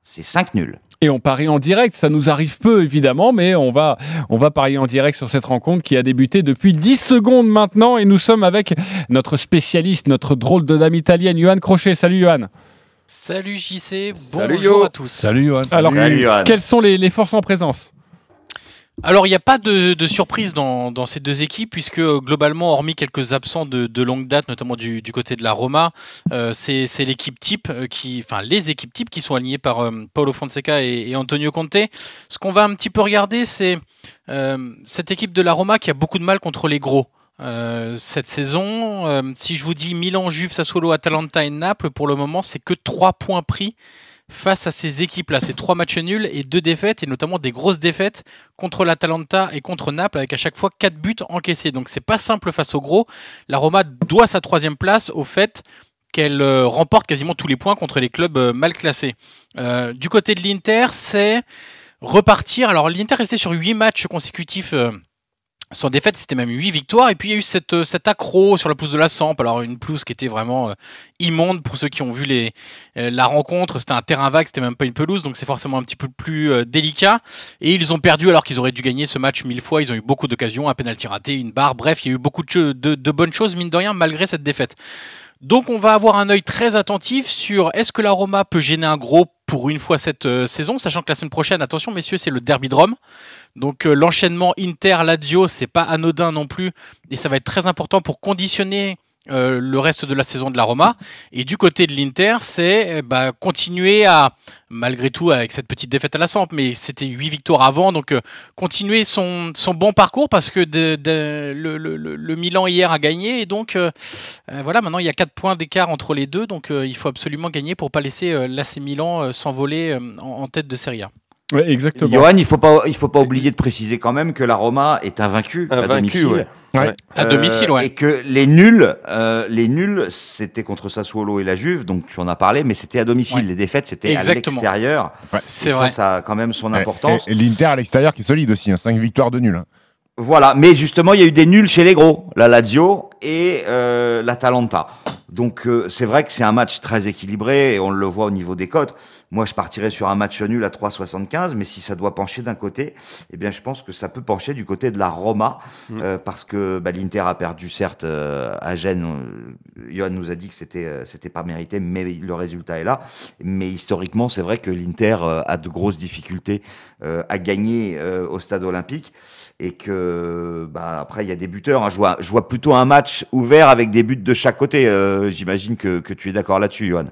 c'est 5 nuls. Et on parie en direct, ça nous arrive peu évidemment, mais on va, on va parier en direct sur cette rencontre qui a débuté depuis 10 secondes maintenant et nous sommes avec notre spécialiste, notre drôle de dame italienne, Johan Crochet. Salut Johan. Salut JC, Salut, bonjour Yo. à tous. Salut Johan. Alors, quelles sont les, les forces en présence? Alors, il n'y a pas de, surprise dans, ces deux équipes, puisque euh, globalement, hormis quelques absents de, longue date, notamment du, côté de la Roma, euh, c'est l'équipe type, euh, qui, enfin les équipes types qui sont alignées par euh, Paulo Fonseca et, Antonio Conte. Ce qu'on va un petit peu regarder, c'est cette équipe de la Roma qui a beaucoup de mal contre les gros. Cette saison, si je vous dis Milan, Juve, Sassuolo, Atalanta et Naples, pour le moment, c'est que 3 points pris face à ces équipes-là. C'est trois matchs nuls et deux défaites, et notamment des grosses défaites contre l'Atalanta et contre Naples, avec à chaque fois quatre buts encaissés. Donc c'est pas simple face au gros. La Roma doit sa troisième place au fait qu'elle euh, remporte quasiment tous les points contre les clubs euh, mal classés. Euh, du côté de l'Inter, c'est repartir. Alors l'Inter restait sur huit matchs consécutifs. Sans défaite, c'était même 8 victoires. Et puis il y a eu cette, euh, cet accro sur la pelouse de la Samp. Alors une pelouse qui était vraiment euh, immonde pour ceux qui ont vu euh, la rencontre. C'était un terrain vague, c'était même pas une pelouse, donc c'est forcément un petit peu plus délicat. Et ils ont perdu alors qu'ils auraient dû gagner ce match mille fois. Ils ont eu beaucoup d'occasions, un penalty raté, une barre. Bref, il y a eu beaucoup de, bonnes choses, mine de rien, malgré cette défaite. Donc on va avoir un œil très attentif sur est-ce que la Roma peut gêner un gros pour une fois cette saison, sachant que la semaine prochaine, attention messieurs, c'est le derby de Rome. Donc euh, l'enchaînement Inter-Lazio, c'est pas anodin non plus, et ça va être très important pour conditionner euh, le reste de la saison de la Roma. Et du côté de l'Inter, c'est bah, continuer à, malgré tout, avec cette petite défaite à la Samp, mais c'était huit victoires avant, donc euh, continuer son, bon parcours parce que le, Milan hier a gagné, et donc voilà, maintenant il y a quatre points d'écart entre les deux, donc il faut absolument gagner pour pas laisser l'AC Milan s'envoler en, en tête de Serie A. Oui, exactement. Johan, il faut pas, il faut pas oublier de préciser quand même que la Roma est invaincue à domicile. ouais. Ouais. À domicile, ouais. Et que les nuls, euh, les nuls, c'était contre Sassuolo et la Juve, donc tu en as parlé, mais c'était à domicile. Les défaites, c'était à l'extérieur. C'est Et ça, vrai. Ça a quand même son Ouais. importance. Et, et l'Inter à l'extérieur qui est solide aussi, 5 victoires de nul. hein. Voilà, mais justement, il y a eu des nuls chez les gros, la Lazio et euh, l'Atalanta. Donc euh, c'est vrai que c'est un match très équilibré et on le voit au niveau des cotes. Moi, je partirais sur un match nul à 3,75, mais si ça doit pencher d'un côté, eh bien, je pense que ça peut pencher du côté de la Roma, euh, parce que bah, l'Inter a perdu certes euh, à Gênes. Euh, Johan nous a dit que c'était euh, c'était pas mérité, mais le résultat est là. Mais historiquement, c'est vrai que l'Inter euh, a de grosses difficultés euh, à gagner euh, au stade olympique et que bah, après il y a des buteurs. hein. Je, vois, je vois plutôt un match ouvert avec des buts de chaque côté. Euh, J'imagine que, que tu es d'accord là-dessus, Johan.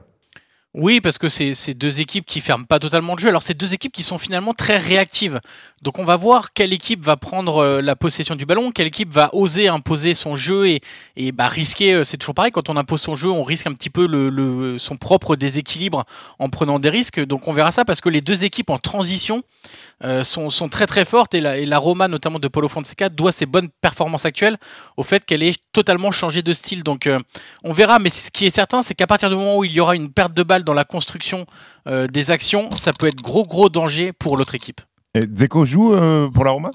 Oui, parce que c'est deux équipes qui ferment pas totalement le jeu. Alors, c'est deux équipes qui sont finalement très réactives. Donc, on va voir quelle équipe va prendre euh, la possession du ballon, quelle équipe va oser imposer son jeu et, et bah, risquer. euh, C'est toujours pareil, quand on impose son jeu, on risque un petit peu le- son propre déséquilibre en prenant des risques. Donc, on verra ça parce que les deux équipes en transition euh, sont, sont très très fortes et la, Roma, notamment de Paulo Fonseca, doit ses bonnes performances actuelles au fait qu'elle ait totalement changé de style. Donc euh, on verra, mais ce qui est certain, c'est qu'à partir du moment où il y aura une perte de balle dans la construction euh, des actions, ça peut être gros gros danger pour l'autre équipe. Et Dzeko joue pour la Roma?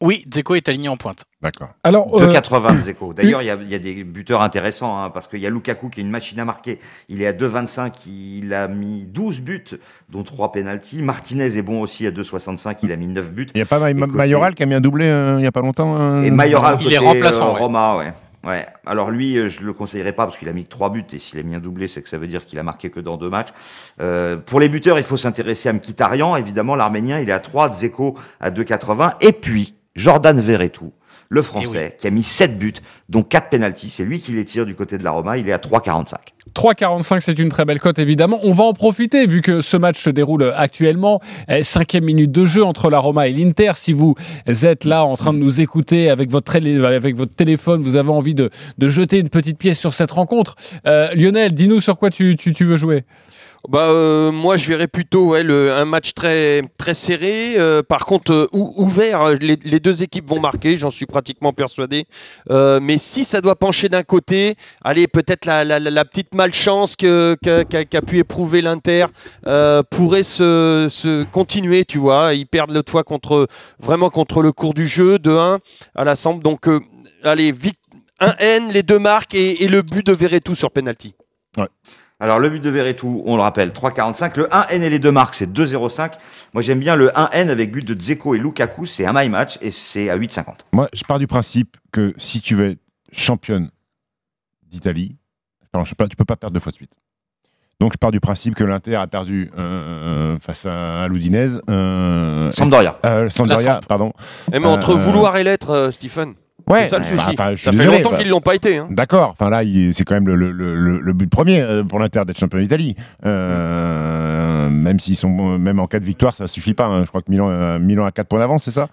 Oui, Dzeko est aligné en pointe. D'accord. Alors, euh, 2,80 Zeko. D'ailleurs, il y a, il y a des buteurs intéressants hein, parce qu'il y a Lukaku qui est une machine à marquer. Il est à 2,25. Il a mis 12 buts, dont 3 pénalties. Martinez est bon aussi à 2,65. Il a mis 9 buts. Il n'y a pas Ma- Et côté- Mayoral qui a mis un doublé euh, il n'y a pas longtemps euh, Et Mayoral, Il est remplaçant, euh, ouais. Roma, ouais. Ouais. Alors lui, euh, je le conseillerais pas parce qu'il a mis que trois buts et s'il a mis un doublé, c'est que ça veut dire qu'il a marqué que dans deux matchs. Euh, pour les buteurs, il faut s'intéresser à Mkhitaryan. Évidemment, l'Arménien, il est à 3, Dzeko à 2,80. Et puis, Jordan Verretou. le français, qui a mis 7 buts, dont 4 pénalties. C'est lui qui les tire du côté de la Roma. Il est à 3,45. 3,45, c'est une très belle cote, évidemment. On va en profiter, vu que ce match se déroule actuellement. Eh, Cinquième minute de jeu entre la Roma et l'Inter. Si vous êtes là en train de nous écouter avec votre, télé- avec votre téléphone, vous avez envie de, de jeter une petite pièce sur cette rencontre. Euh, Lionel, dis-nous sur quoi tu, tu- tu veux jouer. Bah, euh, moi, je verrais plutôt le- un match très, très serré. Euh, par contre, euh, ou- ouvert, les, deux équipes vont marquer, j'en suis pratiquement persuadé. Mais si ça doit pencher d'un côté, allez, peut-être la, petite malchance qu'a pu éprouver l'Inter pourrait se, continuer, tu vois. Ils perdent l'autre fois contre, vraiment contre le cours du jeu, de 1 à la. Donc, allez, vite, un N, les deux marques et, et le but de Verretou sur penalty. Alors, le but de Verretou, on le rappelle, 3,45. Le 1N et les deux marques, c'est 2,05. Moi, j'aime bien le 1N avec but de Dzeko et Lukaku. C'est un my match et c'est à 8,50. Moi, je pars du principe que si tu veux être championne d'Italie, tu peux pas perdre deux fois de suite. Donc, je pars du principe que l'Inter a perdu euh, face à, à l'Udinese. euh, Sampdoria. euh, Sampdoria, pardon. Eh, mais entre Euh, vouloir et l'être, euh, Stephen. Ouais, c'est ça le souci. ça fait longtemps bah. qu'ils l'ont pas été. hein. D'accord. Enfin là, c'est quand même le, le- le- le but premier euh, pour l'Inter d'être champion d'Italie. Euh, même s'ils sont, même en cas de victoire, ça suffit pas. hein. Je crois que Milan, euh, Milan a 4 points d'avance, c'est ça?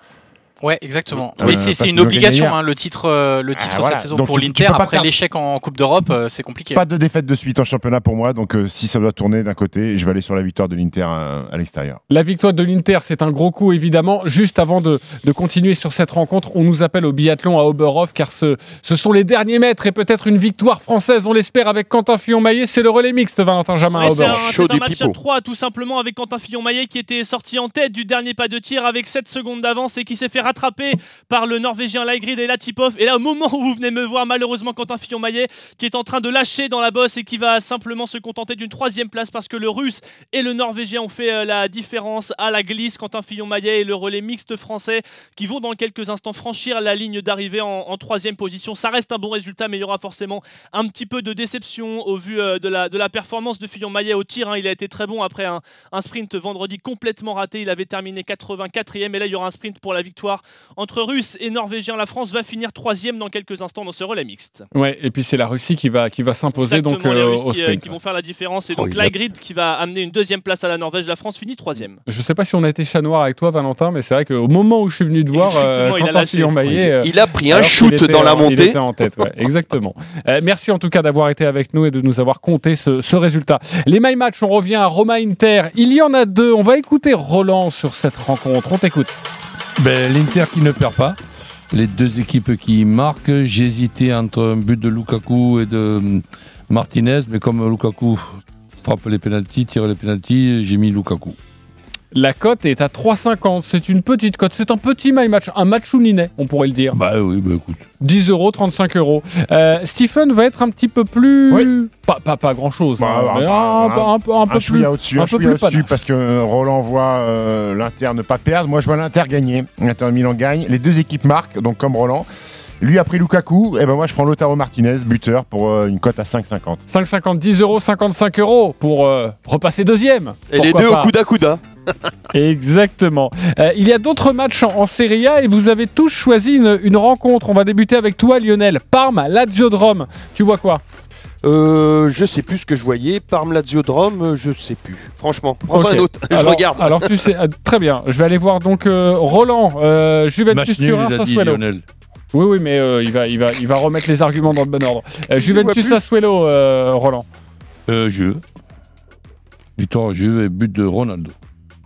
Ouais, exactement. Euh, Mais c'est une obligation, hein, le titre, euh, le titre Ah, voilà. cette saison Donc pour l'Inter. Après l'échec en Coupe d'Europe, euh, c'est compliqué. Pas de défaite de suite en championnat pour moi. Donc euh, si ça doit tourner d'un côté, je vais aller sur la victoire de l'Inter à, à l'extérieur. La victoire de l'Inter, c'est un gros coup évidemment. Juste avant de, de continuer sur cette rencontre, on nous appelle au biathlon à Oberhof car ce, ce sont les derniers mètres et peut-être une victoire française, on l'espère, avec Quentin Fillon-Maillet. C'est le relais mixte, Valentin Jamin à Ouais, c'est un, Oberhof. c'est un match à 3 tout simplement avec Quentin Fillon-Maillet qui était sorti en tête du dernier pas de tir avec 7 secondes d'avance et qui s'est fait rattraper par le Norvégien Laigrid et Latipov. Et là, au moment où vous venez me voir, malheureusement, Quentin Fillon-Maillet qui est en train de lâcher dans la bosse et qui va simplement se contenter d'une troisième place parce que le Russe et le Norvégien ont fait euh, la différence à la glisse. Quentin Fillon-Maillet et le relais mixte français qui vont dans quelques instants franchir la ligne d'arrivée en, en troisième position. Ça reste un bon résultat, mais il y aura forcément un petit peu de déception au vu euh, de, la, de la performance de Fillon-Maillet au tir. hein. Il a été très bon après un, un sprint vendredi complètement raté. Il avait terminé 84e et là il y aura un sprint pour la victoire entre Russes et Norvégiens. La France va finir troisième dans quelques instants dans ce relais mixte. Ouais, et puis c'est la Russie qui va, qui va s'imposer donc Exactement, les euh, Russes au qui, euh, sprint. qui vont faire la différence. Et Oh, donc il a- Laigrid qui va amener une deuxième place à la Norvège. La France finit troisième. Je sais pas si on a été chat noir avec toi, Valentin, mais c'est vrai qu'au moment où je suis venu te voir, euh, il a. Fillon-Maillet, euh, Il a pris un shoot était dans la en- montée. Il était en tête, ouais, exactement. Euh, merci en tout cas d'avoir été avec nous et de nous avoir compté ce, ce résultat. Les My Match, on revient à Roma Inter. Il y en a deux. On va écouter Roland sur cette rencontre. On t'écoute. Ben, L'Inter qui ne perd pas. Les deux équipes qui marquent. J'hésitais entre un but de Lukaku et de hum, Martinez, mais comme Lukaku frappe les pénalties, tire les pénalties, j'ai mis Lukaku. La cote est à 3,50. C'est une petite cote. C'est un petit My Match, un match ninet, on pourrait le dire. Bah oui, bah écoute. 10 euros, 35 euros. Euh, Stephen va être un petit peu plus. Pas, pas, pas grand chose. Bah, mais bah, un, bah, peu- un peu, un peu un plus. chouïa au-dessus, un un peu chouïa plus au-dessus parce que euh, Roland voit euh, l'Inter ne pas perdre. Moi, je vois l'Inter gagner. L'Inter Milan gagne. Les deux équipes marquent, donc comme Roland. Lui a pris Lukaku, et ben moi je prends Lotaro Martinez, buteur, pour euh, une cote à 5,50. 5,50, 10 euros, 55 euros pour euh, repasser deuxième. Et les deux pas au coude à coude. Exactement. Euh, il y a d'autres matchs en, en Serie A et vous avez tous choisi une, une rencontre. On va débuter avec toi, Lionel. Parme, Lazio de Rome. Tu vois quoi? Euh, je sais plus ce que je voyais. Parme Lazio de Rome, euh, je sais plus. Franchement, prends Ok. un autre. je alors, regarde. Alors tu sais, euh, très bien. Je vais aller voir donc euh, Roland, euh, Juventus Turin. Lionel. Oui, oui, mais euh, il, va, il, va, il va remettre les arguments dans le bon ordre. Euh, Juventus euh, Roland. Euh, jeu. Victoire jeu et but de Ronaldo.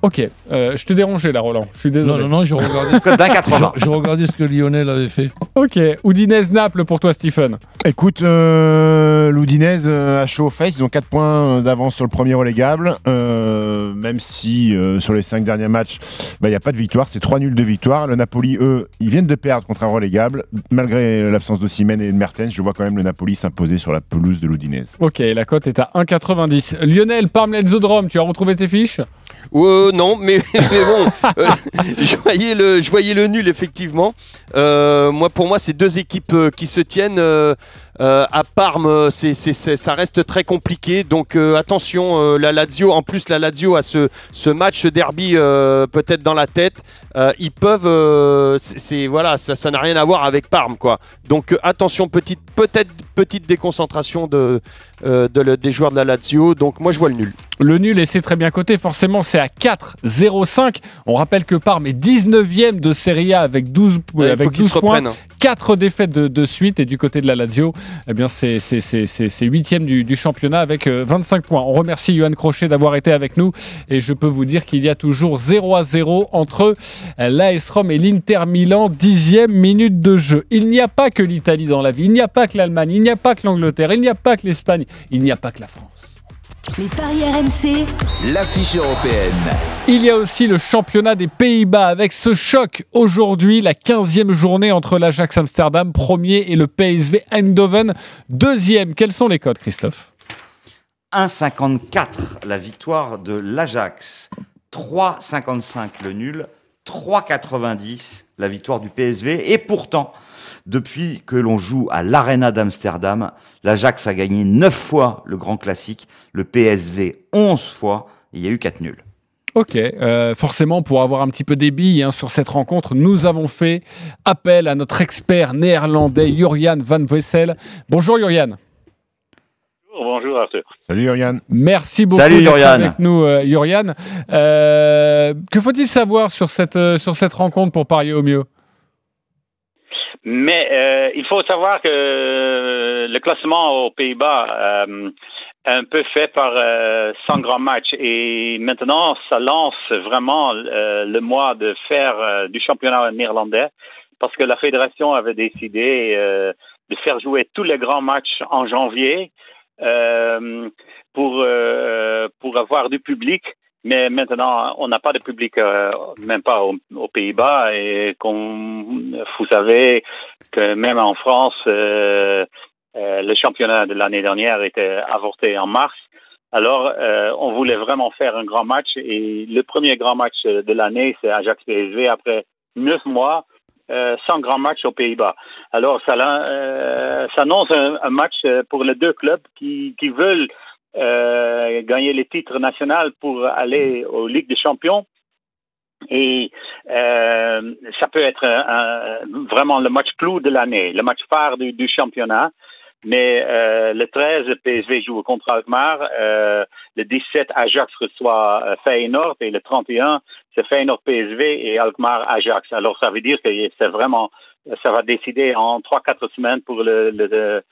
Ok, euh, je t'ai dérangé là, Roland. Je suis Non, désolé. non, non, je regardais. Code d'un 80. je, je regardais ce que Lionel avait fait. Ok, Udinese Naples pour toi, Stephen. Écoute, euh, l'Udinese euh, a chaud aux fesses, ils ont 4 points d'avance sur le premier relégable, euh, même si euh, sur les 5 derniers matchs, bah, il n'y a pas de victoire, c'est 3 nuls de victoire. Le Napoli, eux, ils viennent de perdre contre un relégable, malgré l'absence d'Ossimène et de Mertens, je vois quand même le Napoli s'imposer sur la pelouse de l'Udinese. Ok, la cote est à 1,90. Lionel, Parme Lazio de Rome, tu as retrouvé tes fiches? Euh, non, mais, bon, euh, je, voyais le, je voyais le nul, effectivement. Euh, moi, pour moi, c'est deux équipes euh, qui se tiennent. Euh, à Parme, euh, c'est, c'est- c'est- ça reste très compliqué. Donc euh, attention, euh, la Lazio, en plus la Lazio a ce, ce match ce derby peut-être dans la tête. Ils peuvent, c'est, voilà, ça, ça n'a rien à voir avec Parme, quoi. Donc attention, petite, peut-être petite déconcentration de, de le- des joueurs de la Lazio. Donc moi je vois le nul. Le nul, et c'est très bien coté, forcément, c'est à 4-0-5. On rappelle que Parme est 19e de Serie A avec 12, Ouais, il avec faut qu'ils 12 se points. reprennent, 4 défaites de, suite, et du côté de la Lazio, eh bien, c'est 8e du, du championnat avec euh, 25 points. On remercie Johan Crochet d'avoir été avec nous, et je peux vous dire qu'il y a toujours 0 à 0 entre euh, l'AS Rome et l'Inter Milan, 10e minute de jeu. Il n'y a pas que l'Italie dans la vie, il n'y a pas que l'Allemagne, il n'y a pas que l'Angleterre, il n'y a pas que l'Espagne, il n'y a pas que la France. Les paris RMC. L'affiche européenne. Il y a aussi le championnat des Pays-Bas avec ce choc aujourd'hui, la 15e journée entre l'Ajax Amsterdam, premier, et le PSV Eindhoven, deuxième. Quels sont les codes, Christophe? 1,54 la victoire de l'Ajax, 3,55 le nul, 3,90 la victoire du PSV. Et pourtant, depuis que l'on joue à l'Arena d'Amsterdam, l'Ajax a gagné 9 fois le Grand Classique, le PSV 11 fois, et il y a eu 4 nuls. Ok, euh, forcément, pour avoir un petit peu des billes hein, sur cette rencontre, nous avons fait appel à notre expert néerlandais, Jurian Van Wessel. Bonjour Jurian. Bonjour Arthur. Salut Jurian. Merci beaucoup Salut, d'être Jurian. avec nous, euh, Jurian. Euh, que faut-il savoir sur cette, euh, sur cette rencontre pour parier au mieux? Mais euh, il faut savoir que euh, le classement aux Pays-Bas euh, est un peu fait par euh, 100 grands matchs et maintenant ça lance vraiment euh, le mois de faire euh, du championnat néerlandais parce que la fédération avait décidé euh, de faire jouer tous les grands matchs en janvier euh, pour euh, pour avoir du public. Mais maintenant, on n'a pas de public, euh, même pas aux, aux Pays-Bas. Et comme vous savez que même en France, euh, euh, le championnat de l'année dernière était avorté en mars. Alors, euh, on voulait vraiment faire un grand match. Et le premier grand match de l'année, c'est Ajax-PSV après neuf mois. Euh, sans grand match aux Pays-Bas. Alors, ça, euh, annonce un, un, match pour les deux clubs qui, qui veulent euh, gagner les titres nationaux pour aller aux Ligues des Champions. Et euh, ça peut être un, vraiment le match clou de l'année, le match phare du, du championnat. Mais euh, le 13, le PSV joue contre Alkmaar. Euh, le 17, Ajax reçoit Feyenoord. Et le 31, c'est Feyenoord PSV et Alkmaar Ajax. Alors ça veut dire que c'est vraiment, ça va décider en 3-4 semaines pour le,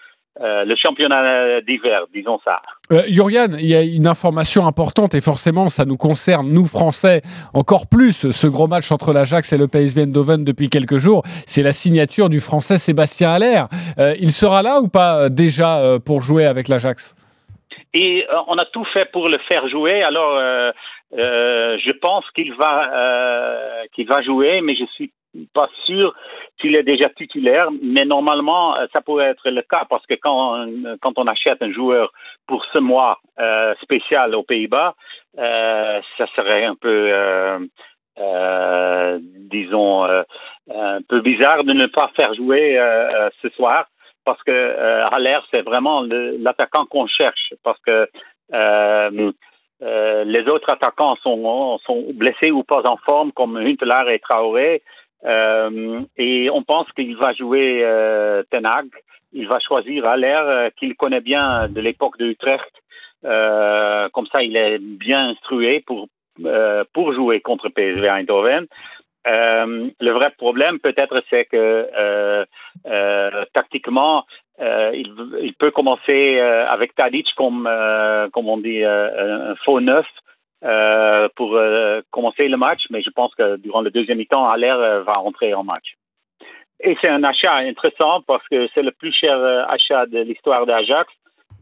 euh, le championnat d'hiver, disons ça. Euh, il y a une information importante et forcément ça nous concerne, nous Français, encore plus ce gros match entre l'Ajax et le PSV Eindhoven depuis quelques jours. C'est la signature du Français Sébastien Haller. Euh, il sera là ou pas euh, déjà euh, pour jouer avec l'Ajax? Et on a tout fait pour le faire jouer. Alors je pense qu'il va, qu'il va jouer, mais je suis pas sûr qu'il est déjà titulaire, mais normalement, ça pourrait être le cas parce que quand, quand on achète un joueur pour ce mois euh, spécial aux Pays-Bas, euh, ça serait un peu, euh, disons, un peu bizarre de ne pas faire jouer ce soir parce que Haller, c'est vraiment l'attaquant qu'on cherche parce que les autres attaquants sont, sont blessés ou pas en forme comme Huntelaar et Traoré. Euh, et on pense qu'il va jouer euh, Tenag. Il va choisir Haller, euh, qu'il connaît bien de l'époque de Utrecht. comme ça, il est bien instrué pour, pour jouer contre PSV Eindhoven. le vrai problème, peut-être, c'est que tactiquement, il, il, peut commencer avec Tadic comme, comme on dit, un faux neuf. Euh, pour euh, commencer le match, mais je pense que durant le deuxième mi-temps, Haller euh, va rentrer en match. Et c'est un achat intéressant parce que c'est le plus cher achat de l'histoire d'Ajax.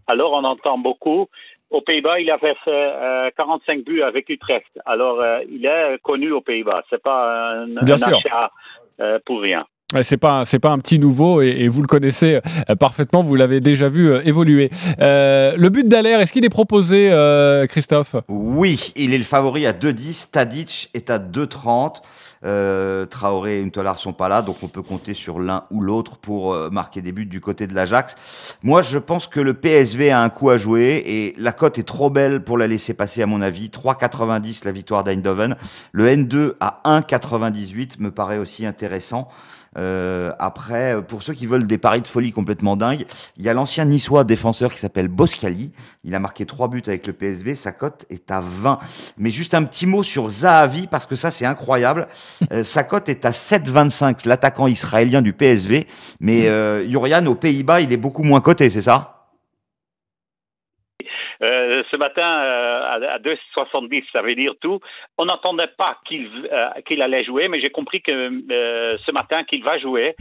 Alors on entend beaucoup. Aux Pays-Bas, il avait fait 45 buts avec Utrecht. Alors il est connu aux Pays-Bas. C'est pas un, un achat pour rien. C'est pas c'est pas un petit nouveau et, vous le connaissez euh, parfaitement, vous l'avez déjà vu euh, évoluer. Euh, le but d'Aler, est-ce qu'il est proposé, Christophe? Oui, il est le favori à 2,10. Tadic est à 2,30. Euh, Traoré et Untolar sont pas là, donc on peut compter sur l'un ou l'autre pour marquer des buts du côté de l'Ajax. Moi, je pense que le PSV a un coup à jouer et la cote est trop belle pour la laisser passer, à mon avis. 3,90 la victoire d'Eindhoven. Le N2 à 1,98 me paraît aussi intéressant. Euh, après, pour ceux qui veulent des paris de folie complètement dingues, il y a l'ancien niçois défenseur qui s'appelle Boscali. Il a marqué trois buts avec le PSV. Sa cote est à 20. Mais juste un petit mot sur Zahavi, parce que ça, c'est incroyable. Euh, sa cote est à 7,25, l'attaquant israélien du PSV. Mais euh, Jurian, aux Pays-Bas, il est beaucoup moins coté, c'est ça? Euh, ce matin euh, à, à 2,70, ça veut dire tout. On n'entendait pas qu'il euh, qu'il allait jouer, mais j'ai compris que euh, ce matin qu'il va jouer.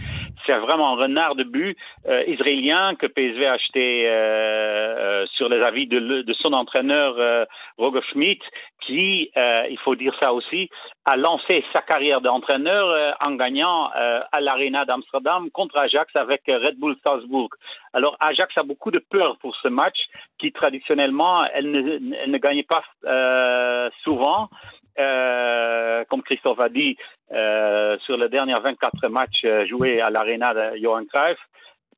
C'est vraiment un renard de but euh, israélien que PSV a acheté euh, sur les avis de, de son entraîneur Roger Schmidt, qui, il faut dire ça aussi, a lancé sa carrière d'entraîneur en gagnant à l'Arena d'Amsterdam contre Ajax avec Red Bull Salzbourg. Alors Ajax a beaucoup de peur pour ce match qui traditionnellement elle ne, elle ne gagnait pas euh, souvent. Euh, comme Christophe a dit, euh, sur les derniers 24 matchs joués à l'Arena de Johan Cruyff,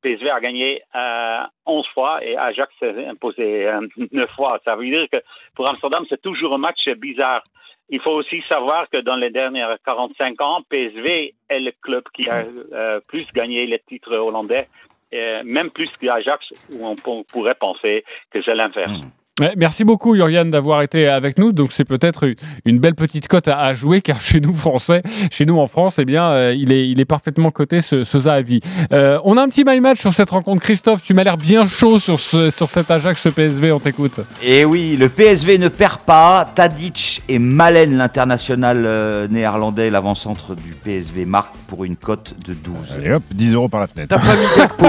PSV a gagné euh, 11 fois et Ajax s'est imposé euh, 9 fois. Ça veut dire que pour Amsterdam, c'est toujours un match bizarre. Il faut aussi savoir que dans les dernières 45 ans, PSV est le club qui a euh, plus gagné les titres hollandais euh, même plus qu'Ajax, où on pourrait penser que c'est l'inverse. Ouais, merci beaucoup, Yurian, d'avoir été avec nous. Donc, c'est peut-être une belle petite cote à, jouer, car chez nous, Français, chez nous en France, eh bien, euh, il, est, il est parfaitement coté, ce, ce Zahavi. Euh, on a un petit my match sur cette rencontre. Christophe, tu m'as l'air bien chaud sur, ce, sur cet Ajax, ce PSV. On t'écoute. Et oui, le PSV ne perd pas. Tadic et Malen, l'international euh, néerlandais, l'avant-centre du PSV, marque pour une cote de 12. Allez hop, 10 euros par la fenêtre. T'as pas mis Gakpo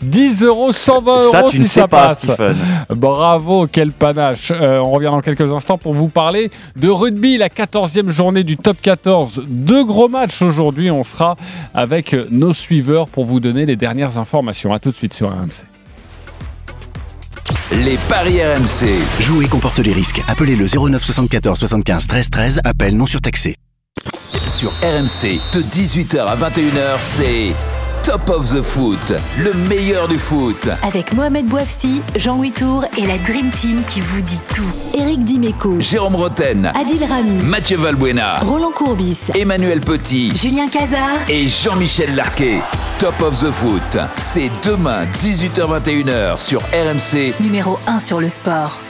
10 euros, 120 euros ça, tu si ne sais ça pas, passe. Bravo, quel panache. Euh, on revient dans quelques instants pour vous parler de rugby, la 14e journée du top 14. Deux gros matchs aujourd'hui. On sera avec nos suiveurs pour vous donner les dernières informations. A tout de suite sur RMC. Les paris RMC. Jouer comporte les risques. Appelez le 09 74 75 13 13. Appel non surtaxé. Sur RMC, de 18h à 21h, c'est Top of the Foot, le meilleur du foot. Avec Mohamed Bouafsi, Jean-Louis Tour et la Dream Team qui vous dit tout. Eric Dimeco, Jérôme Roten, Adil Rami, Mathieu Valbuena, Roland Courbis, Emmanuel Petit, Julien Cazard et Jean-Michel Larquet. Top of the Foot, c'est demain 18h21h sur RMC. Numéro 1 sur le sport.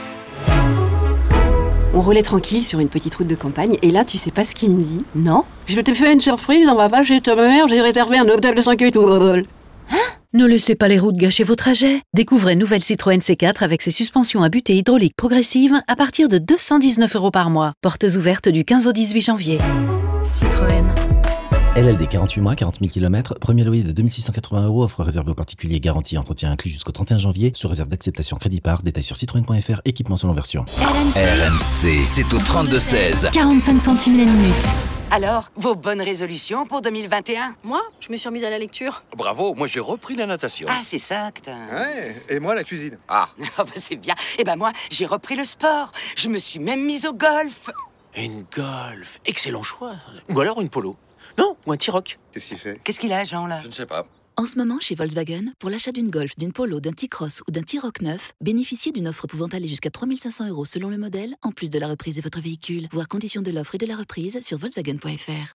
On roulait tranquille sur une petite route de campagne et là, tu sais pas ce qu'il me dit Non Je t'ai fait une surprise, on va pas chez ta mère, j'ai réservé un hôtel de 5 étoiles. Hein? Ne laissez pas les routes gâcher vos trajets. Découvrez nouvelle Citroën C4 avec ses suspensions à butée hydraulique progressive à partir de 219 euros par mois. Portes ouvertes du 15 au 18 janvier. Citroën. LLD 48 mois, 40 000 km, premier loyer de 2680 euros, offre réservée aux particuliers, garantie entretien inclus jusqu'au 31 janvier, sous réserve d'acceptation crédit par, détail sur citroën.fr, équipement selon version. RMC. RMC, c'est au 32-16. 45 centimes la minute. Alors, vos bonnes résolutions pour 2021 Moi, je me suis remise à la lecture. Bravo, moi j'ai repris la natation. Ah, c'est ça que t'as... Ouais, et moi la cuisine. Ah. Ah bah c'est bien. Et ben moi, j'ai repris le sport. Je me suis même mise au golf. Une golf, excellent choix. Ou alors une polo. Non, ou un T-Rock. Qu'est-ce qu'il fait? Qu'est-ce qu'il a, Jean, là? Je ne sais pas. En ce moment, chez Volkswagen, pour l'achat d'une Golf, d'une Polo, d'un T-Cross ou d'un T-Rock neuf, bénéficiez d'une offre pouvant aller jusqu'à 3500 euros selon le modèle, en plus de la reprise de votre véhicule. Voir conditions de l'offre et de la reprise sur Volkswagen.fr.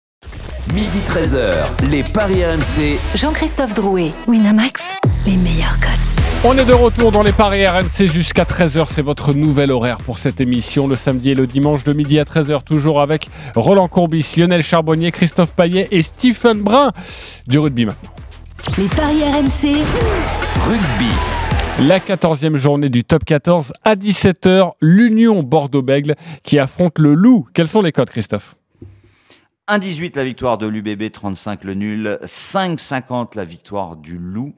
Midi 13h, les paris RMC. Jean-Christophe Drouet, Winamax, les meilleurs codes. On est de retour dans les paris RMC jusqu'à 13h. C'est votre nouvel horaire pour cette émission. Le samedi et le dimanche de midi à 13h, toujours avec Roland Courbis, Lionel Charbonnier, Christophe Paillet et Stephen Brun du rugby maintenant. Les paris RMC. Rugby. La 14e journée du top 14 à 17h, l'Union Bordeaux-Bègle qui affronte le Loup. Quels sont les codes, Christophe? 1,18 la victoire de l'UBB, 35 le nul, 5,50 la victoire du Loup.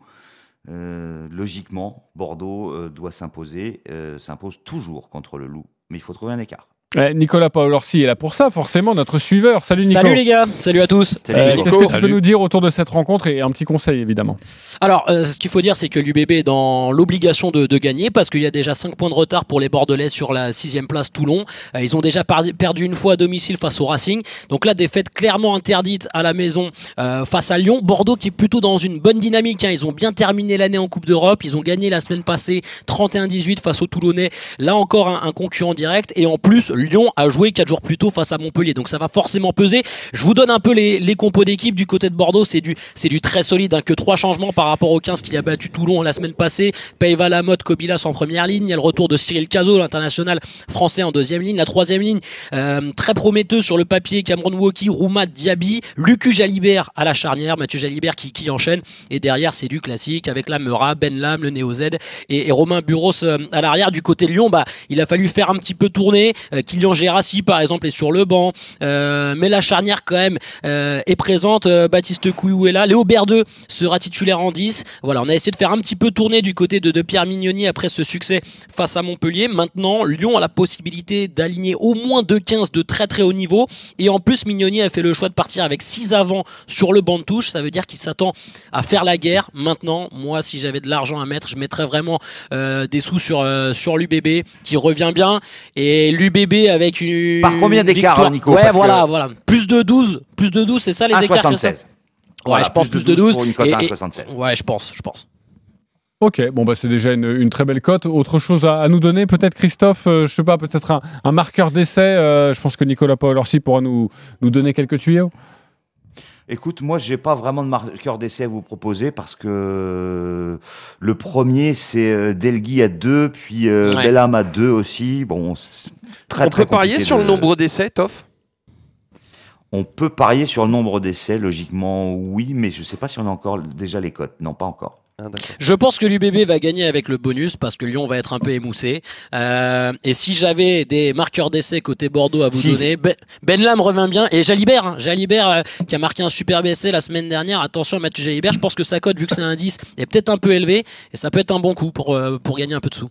Euh, logiquement, Bordeaux euh, doit s'imposer, euh, s'impose toujours contre le Loup, mais il faut trouver un écart. Ouais, Nicolas Paolorsi est là pour ça, forcément, notre suiveur. Salut Nico. Salut les gars, salut à tous. Euh, Qu'est-ce que tu peux nous dire autour de cette rencontre et un petit conseil évidemment Alors, euh, ce qu'il faut dire, c'est que l'UBB est dans l'obligation de, de gagner parce qu'il y a déjà 5 points de retard pour les Bordelais sur la sixième place Toulon. Euh, ils ont déjà perdu une fois à domicile face au Racing. Donc là, défaite clairement interdite à la maison euh, face à Lyon. Bordeaux qui est plutôt dans une bonne dynamique. hein. Ils ont bien terminé l'année en Coupe d'Europe. Ils ont gagné la semaine passée 31-18 face aux Toulonnais. Là encore, un, un concurrent direct. Et en plus, Lyon a joué 4 jours plus tôt face à Montpellier. Donc ça va forcément peser. Je vous donne un peu les, les compos d'équipe du côté de Bordeaux. C'est du, c'est du très solide. hein. Que trois changements par rapport aux 15 qui a battu Toulon la semaine passée. Peiva Lamotte, Kobilas en première ligne. Il y a le retour de Cyril Cazot, l'international français en deuxième ligne. La troisième ligne, euh, très prometteuse sur le papier. Cameron Woki, Rouma Diaby, Lucu Jalibert à la charnière. Mathieu Jalibert qui, qui enchaîne. Et derrière, c'est du classique avec la Meura, Ben Lam, le Néo Z et, et Romain Buros euh, à l'arrière. Du côté de Lyon, bah, il a fallu faire un petit peu tourner. Euh, Kylian Gérassi, par exemple, est sur le banc. Euh, mais la charnière, quand même, euh, est présente. Euh, Baptiste Couillou est là. Léo Berdeux sera titulaire en 10. Voilà, on a essayé de faire un petit peu tourner du côté de, Pierre Mignoni après ce succès face à Montpellier. Maintenant, Lyon a la possibilité d'aligner au moins deux 15 de très très haut niveau. Et en plus, Mignoni a fait le choix de partir avec 6 avant sur le banc de touche. Ça veut dire qu'il s'attend à faire la guerre. Maintenant, moi, si j'avais de l'argent à mettre, je mettrais vraiment euh, des sous sur, euh, sur l'UBB qui revient bien. Et l'UBB avec une. Par combien d'écart, hein, Nico? Ouais, voilà, que- voilà. Plus de 12. Plus de 12, c'est ça les écarts que 1,76. ça Ouais, Voilà, je pense plus plus de de 12. 12 pour une cote Et- à et- 1,76. Ouais, je pense, je pense. Ok, bon bah c'est déjà une, une très belle cote. Autre chose à, à nous donner, peut-être Christophe, euh, je sais pas, peut-être un, un marqueur d'essai. euh, je pense que Nicolas Paolorsi pourra nous, nous donner quelques tuyaux. Écoute, moi, j'ai pas vraiment de marqueur d'essai à vous proposer parce que le premier, c'est euh, Delgui à 2, puis euh, Ouais. À 2 aussi. Bon, très, On très peut parier sur le nombre d'essais, Toff? On peut parier sur le nombre d'essais, logiquement, oui, mais je sais pas si on a encore déjà les cotes. Non, pas encore. Je pense que l'UBB va gagner avec le bonus parce que Lyon va être un peu émoussé. Euh, et si j'avais des marqueurs d'essai côté Bordeaux à vous Si. donner, Ben, Ben Lam revient bien. Et Jalibert, hein, Jalibert euh, qui a marqué un superbe essai la semaine dernière. Attention à Mathieu Jalibert, je pense que sa cote, vu que c'est un 10, est peut-être un peu élevée. Et ça peut être un bon coup pour, euh, pour gagner un peu de sous.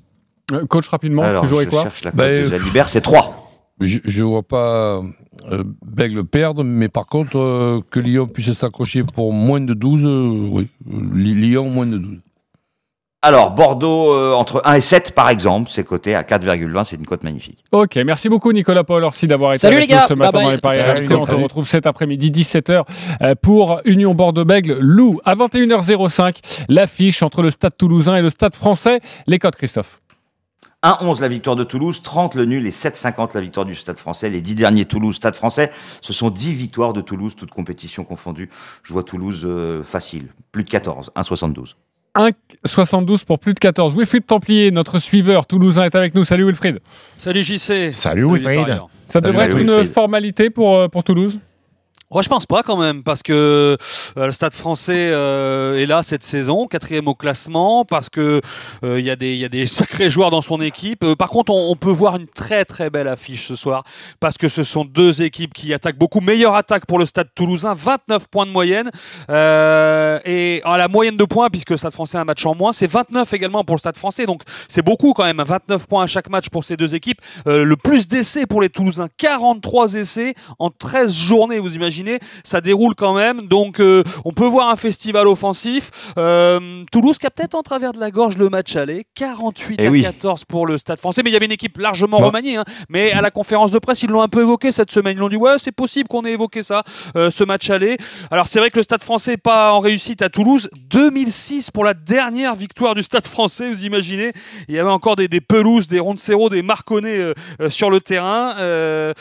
Coach rapidement, Alors, tu jouerais je quoi cherche la cote de Jalibert, c'est 3. Je ne vois pas euh, Bègle perdre, mais par contre, euh, que Lyon puisse s'accrocher pour moins de 12, euh, oui. Lyon, moins de 12. Alors, Bordeaux, euh, entre 1 et 7, par exemple, c'est coté à 4,20, c'est une cote magnifique. Ok, merci beaucoup Nicolas Paolorsi d'avoir été Salut avec les gars, nous ce matin bye dans bye. les Paris Salut. On te salut. retrouve cet après-midi 17h euh, pour Union Bordeaux-Bègle Loup à 21h05. L'affiche entre le Stade Toulousain et le Stade Français. Les codes Christophe. 1-11 la victoire de Toulouse, 30 le nul et 7-50 la victoire du Stade français. Les 10 derniers Toulouse-Stade français, ce sont 10 victoires de Toulouse, toutes compétitions confondues. Je vois Toulouse euh, facile, plus de 14, 1,72. 1,72 pour plus de 14. Wilfried Templier, notre suiveur toulousain, est avec nous. Salut Wilfried. Salut JC. Salut Wilfried. Ça devrait être une formalité pour, euh, pour Toulouse? Ouais, je pense pas quand même, parce que euh, le Stade français euh, est là cette saison, quatrième au classement, parce que euh, y, a des- sacrés joueurs dans son équipe. Par contre, on, peut voir une très très belle affiche ce soir, parce que ce sont deux équipes qui attaquent beaucoup. Meilleure attaque pour le Stade toulousain, 29 points de moyenne, et à la moyenne de points, puisque le Stade français a un match en moins, c'est 29 également pour le Stade français, donc c'est beaucoup quand même, 29 points à chaque match pour ces deux équipes. Le plus d'essais pour les Toulousains, 43 essais en 13 journées, vous imaginez, ça déroule quand même, donc euh, on peut voir un festival offensif. Euh, Toulouse qui a peut-être en travers de la gorge le match aller, 48 Eh à oui. 14 pour le Stade français, mais il y avait une équipe largement Non. remaniée, hein. mais à la conférence de presse, ils l'ont un peu évoqué cette semaine, ils l'ont dit, ouais, c'est possible qu'on ait évoqué ça, euh, ce match aller. Alors c'est vrai que le Stade français n'est pas en réussite à Toulouse, 2006 pour la dernière victoire du Stade français, vous imaginez, il y avait encore des, des pelouses, des Roncero, des Marconnais sur le terrain. euh,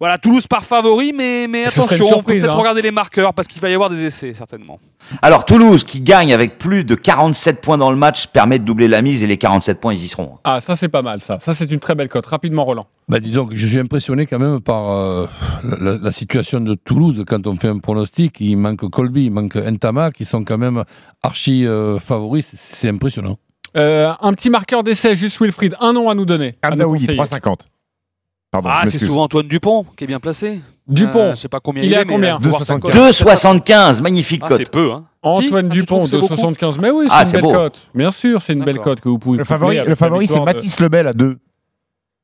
voilà, Toulouse par favori, mais, mais attention, on peut peut-être hein. regarder les marqueurs parce qu'il va y avoir des essais, certainement. Alors, Toulouse, qui gagne avec plus de 47 points dans le match, permet de doubler la mise et les 47 points, ils y seront. Ah, ça c'est pas mal ça. Ça c'est une très belle cote. Rapidement Roland. Bah, disons que je suis impressionné quand même par euh, la, la situation de Toulouse. Quand on fait un pronostic, il manque Colby, il manque Entama, qui sont quand même archi euh, favoris. C'est- impressionnant. Euh, un petit marqueur d'essai, juste Wilfried. Un nom à nous donner. Abdaoui, conseiller. 3,50. Pardon, ah, c'est souvent Antoine Dupont qui est bien placé. Dupont. Euh, je sais pas combien Il il, est à combien il va pouvoir sa cote. 2,75, magnifique Ah, cote. c'est peu, hein. Antoine Si Dupont, trouves que c'est beaucoup 2,75. Mais oui, c'est Ah, une belle cote. Bien sûr, c'est une belle cote que vous pouvez Le favori, le favori c'est de- Mathis Lebel à 2.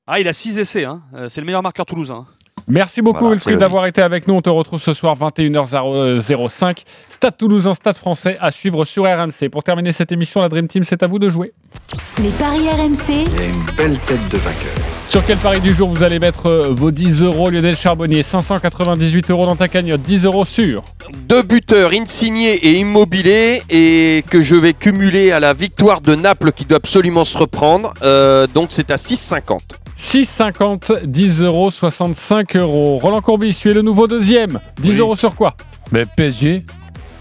Ah, il a 6 essais. Hein. Euh, C'est le meilleur marqueur toulousain. Merci beaucoup Voilà, Wilfried d'avoir été avec nous. On te retrouve ce soir 21h05. Stade Toulousain, Stade Français à suivre sur RMC. Pour terminer cette émission, la Dream Team, c'est à vous de jouer. Les paris RMC. Il y a une belle tête de vainqueur. Sur quel pari du jour vous allez mettre euh, vos 10 euros? Lionel Charbonnier 598 euros dans ta cagnotte, 10 euros sur. Deux buteurs, Insigné et Immobilier, et que je vais cumuler à la victoire de Naples qui doit absolument se reprendre. Euh, donc c'est à 6,50. 6,50, 10 euros, 65 euros. Roland Courbis, tu es le nouveau deuxième. 10 euros sur quoi? Mais PSG,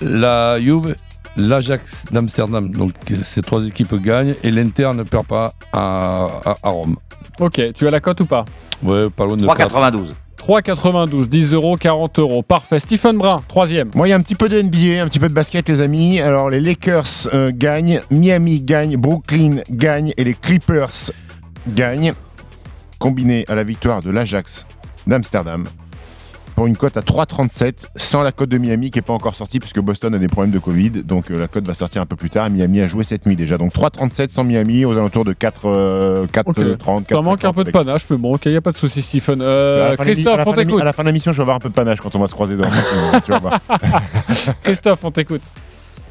la Juve, l'Ajax d'Amsterdam. Donc ces trois équipes gagnent et l'Inter ne perd pas à, à- à Rome. Ok, tu as la cote ou pas? Ouais, pas loin de 3,92. 3,92, 10 euros, 40 euros. Parfait. Stephen Brun, troisième. Moi, il y a un petit peu de NBA, un petit peu de basket, les amis. Alors, les Lakers euh, gagnent, Miami gagne, Brooklyn gagne et les Clippers gagnent. Combiné à la victoire de l'Ajax d'Amsterdam pour une cote à 3,37 sans la cote de Miami qui n'est pas encore sortie puisque Boston a des problèmes de Covid. Donc, euh, la cote va sortir un peu plus tard. Miami a joué cette nuit déjà. Donc, 3,37 sans Miami aux alentours de 4, euh, 4 Ok. euh, 30, Ça manque un peu de panache, mais bon, ok, il n'y a pas de souci, Stephen. Euh, la Christophe, la on t'écoute. à la fin de l'émission, je vais avoir un peu de panache quand on va se croiser dans. Christophe, on t'écoute.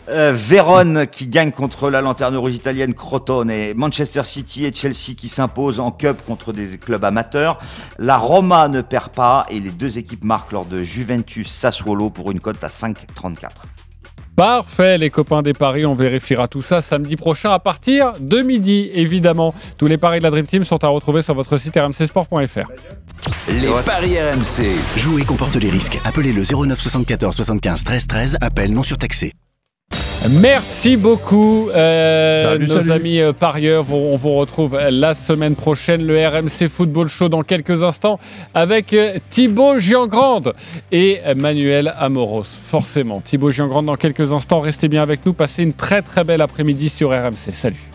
Euh, Vérone qui gagne contre la lanterne rouge italienne Crotone et Manchester City et Chelsea qui s'imposent en cup contre des clubs amateurs. La Roma ne perd pas et les deux équipes marquent lors de Juventus Sassuolo pour une cote à 5,34. Parfait, les copains des paris, on vérifiera tout ça samedi prochain à partir de midi, évidemment. Tous les paris de la Dream Team sont à retrouver sur votre site rmcsport.fr. Les paris RMC. Jouer comporte les risques. Appelez le 09 74 75 13 13. Appel non surtaxé. Merci beaucoup, euh, Salut, nos salut. amis euh, parieurs. On vous retrouve la semaine prochaine, le RMC Football Show dans quelques instants avec euh, Thibaut Giangrande et Manuel Amoros. Forcément, Thibaut Giangrande dans quelques instants. Restez bien avec nous. Passez une très très belle après-midi sur RMC. Salut.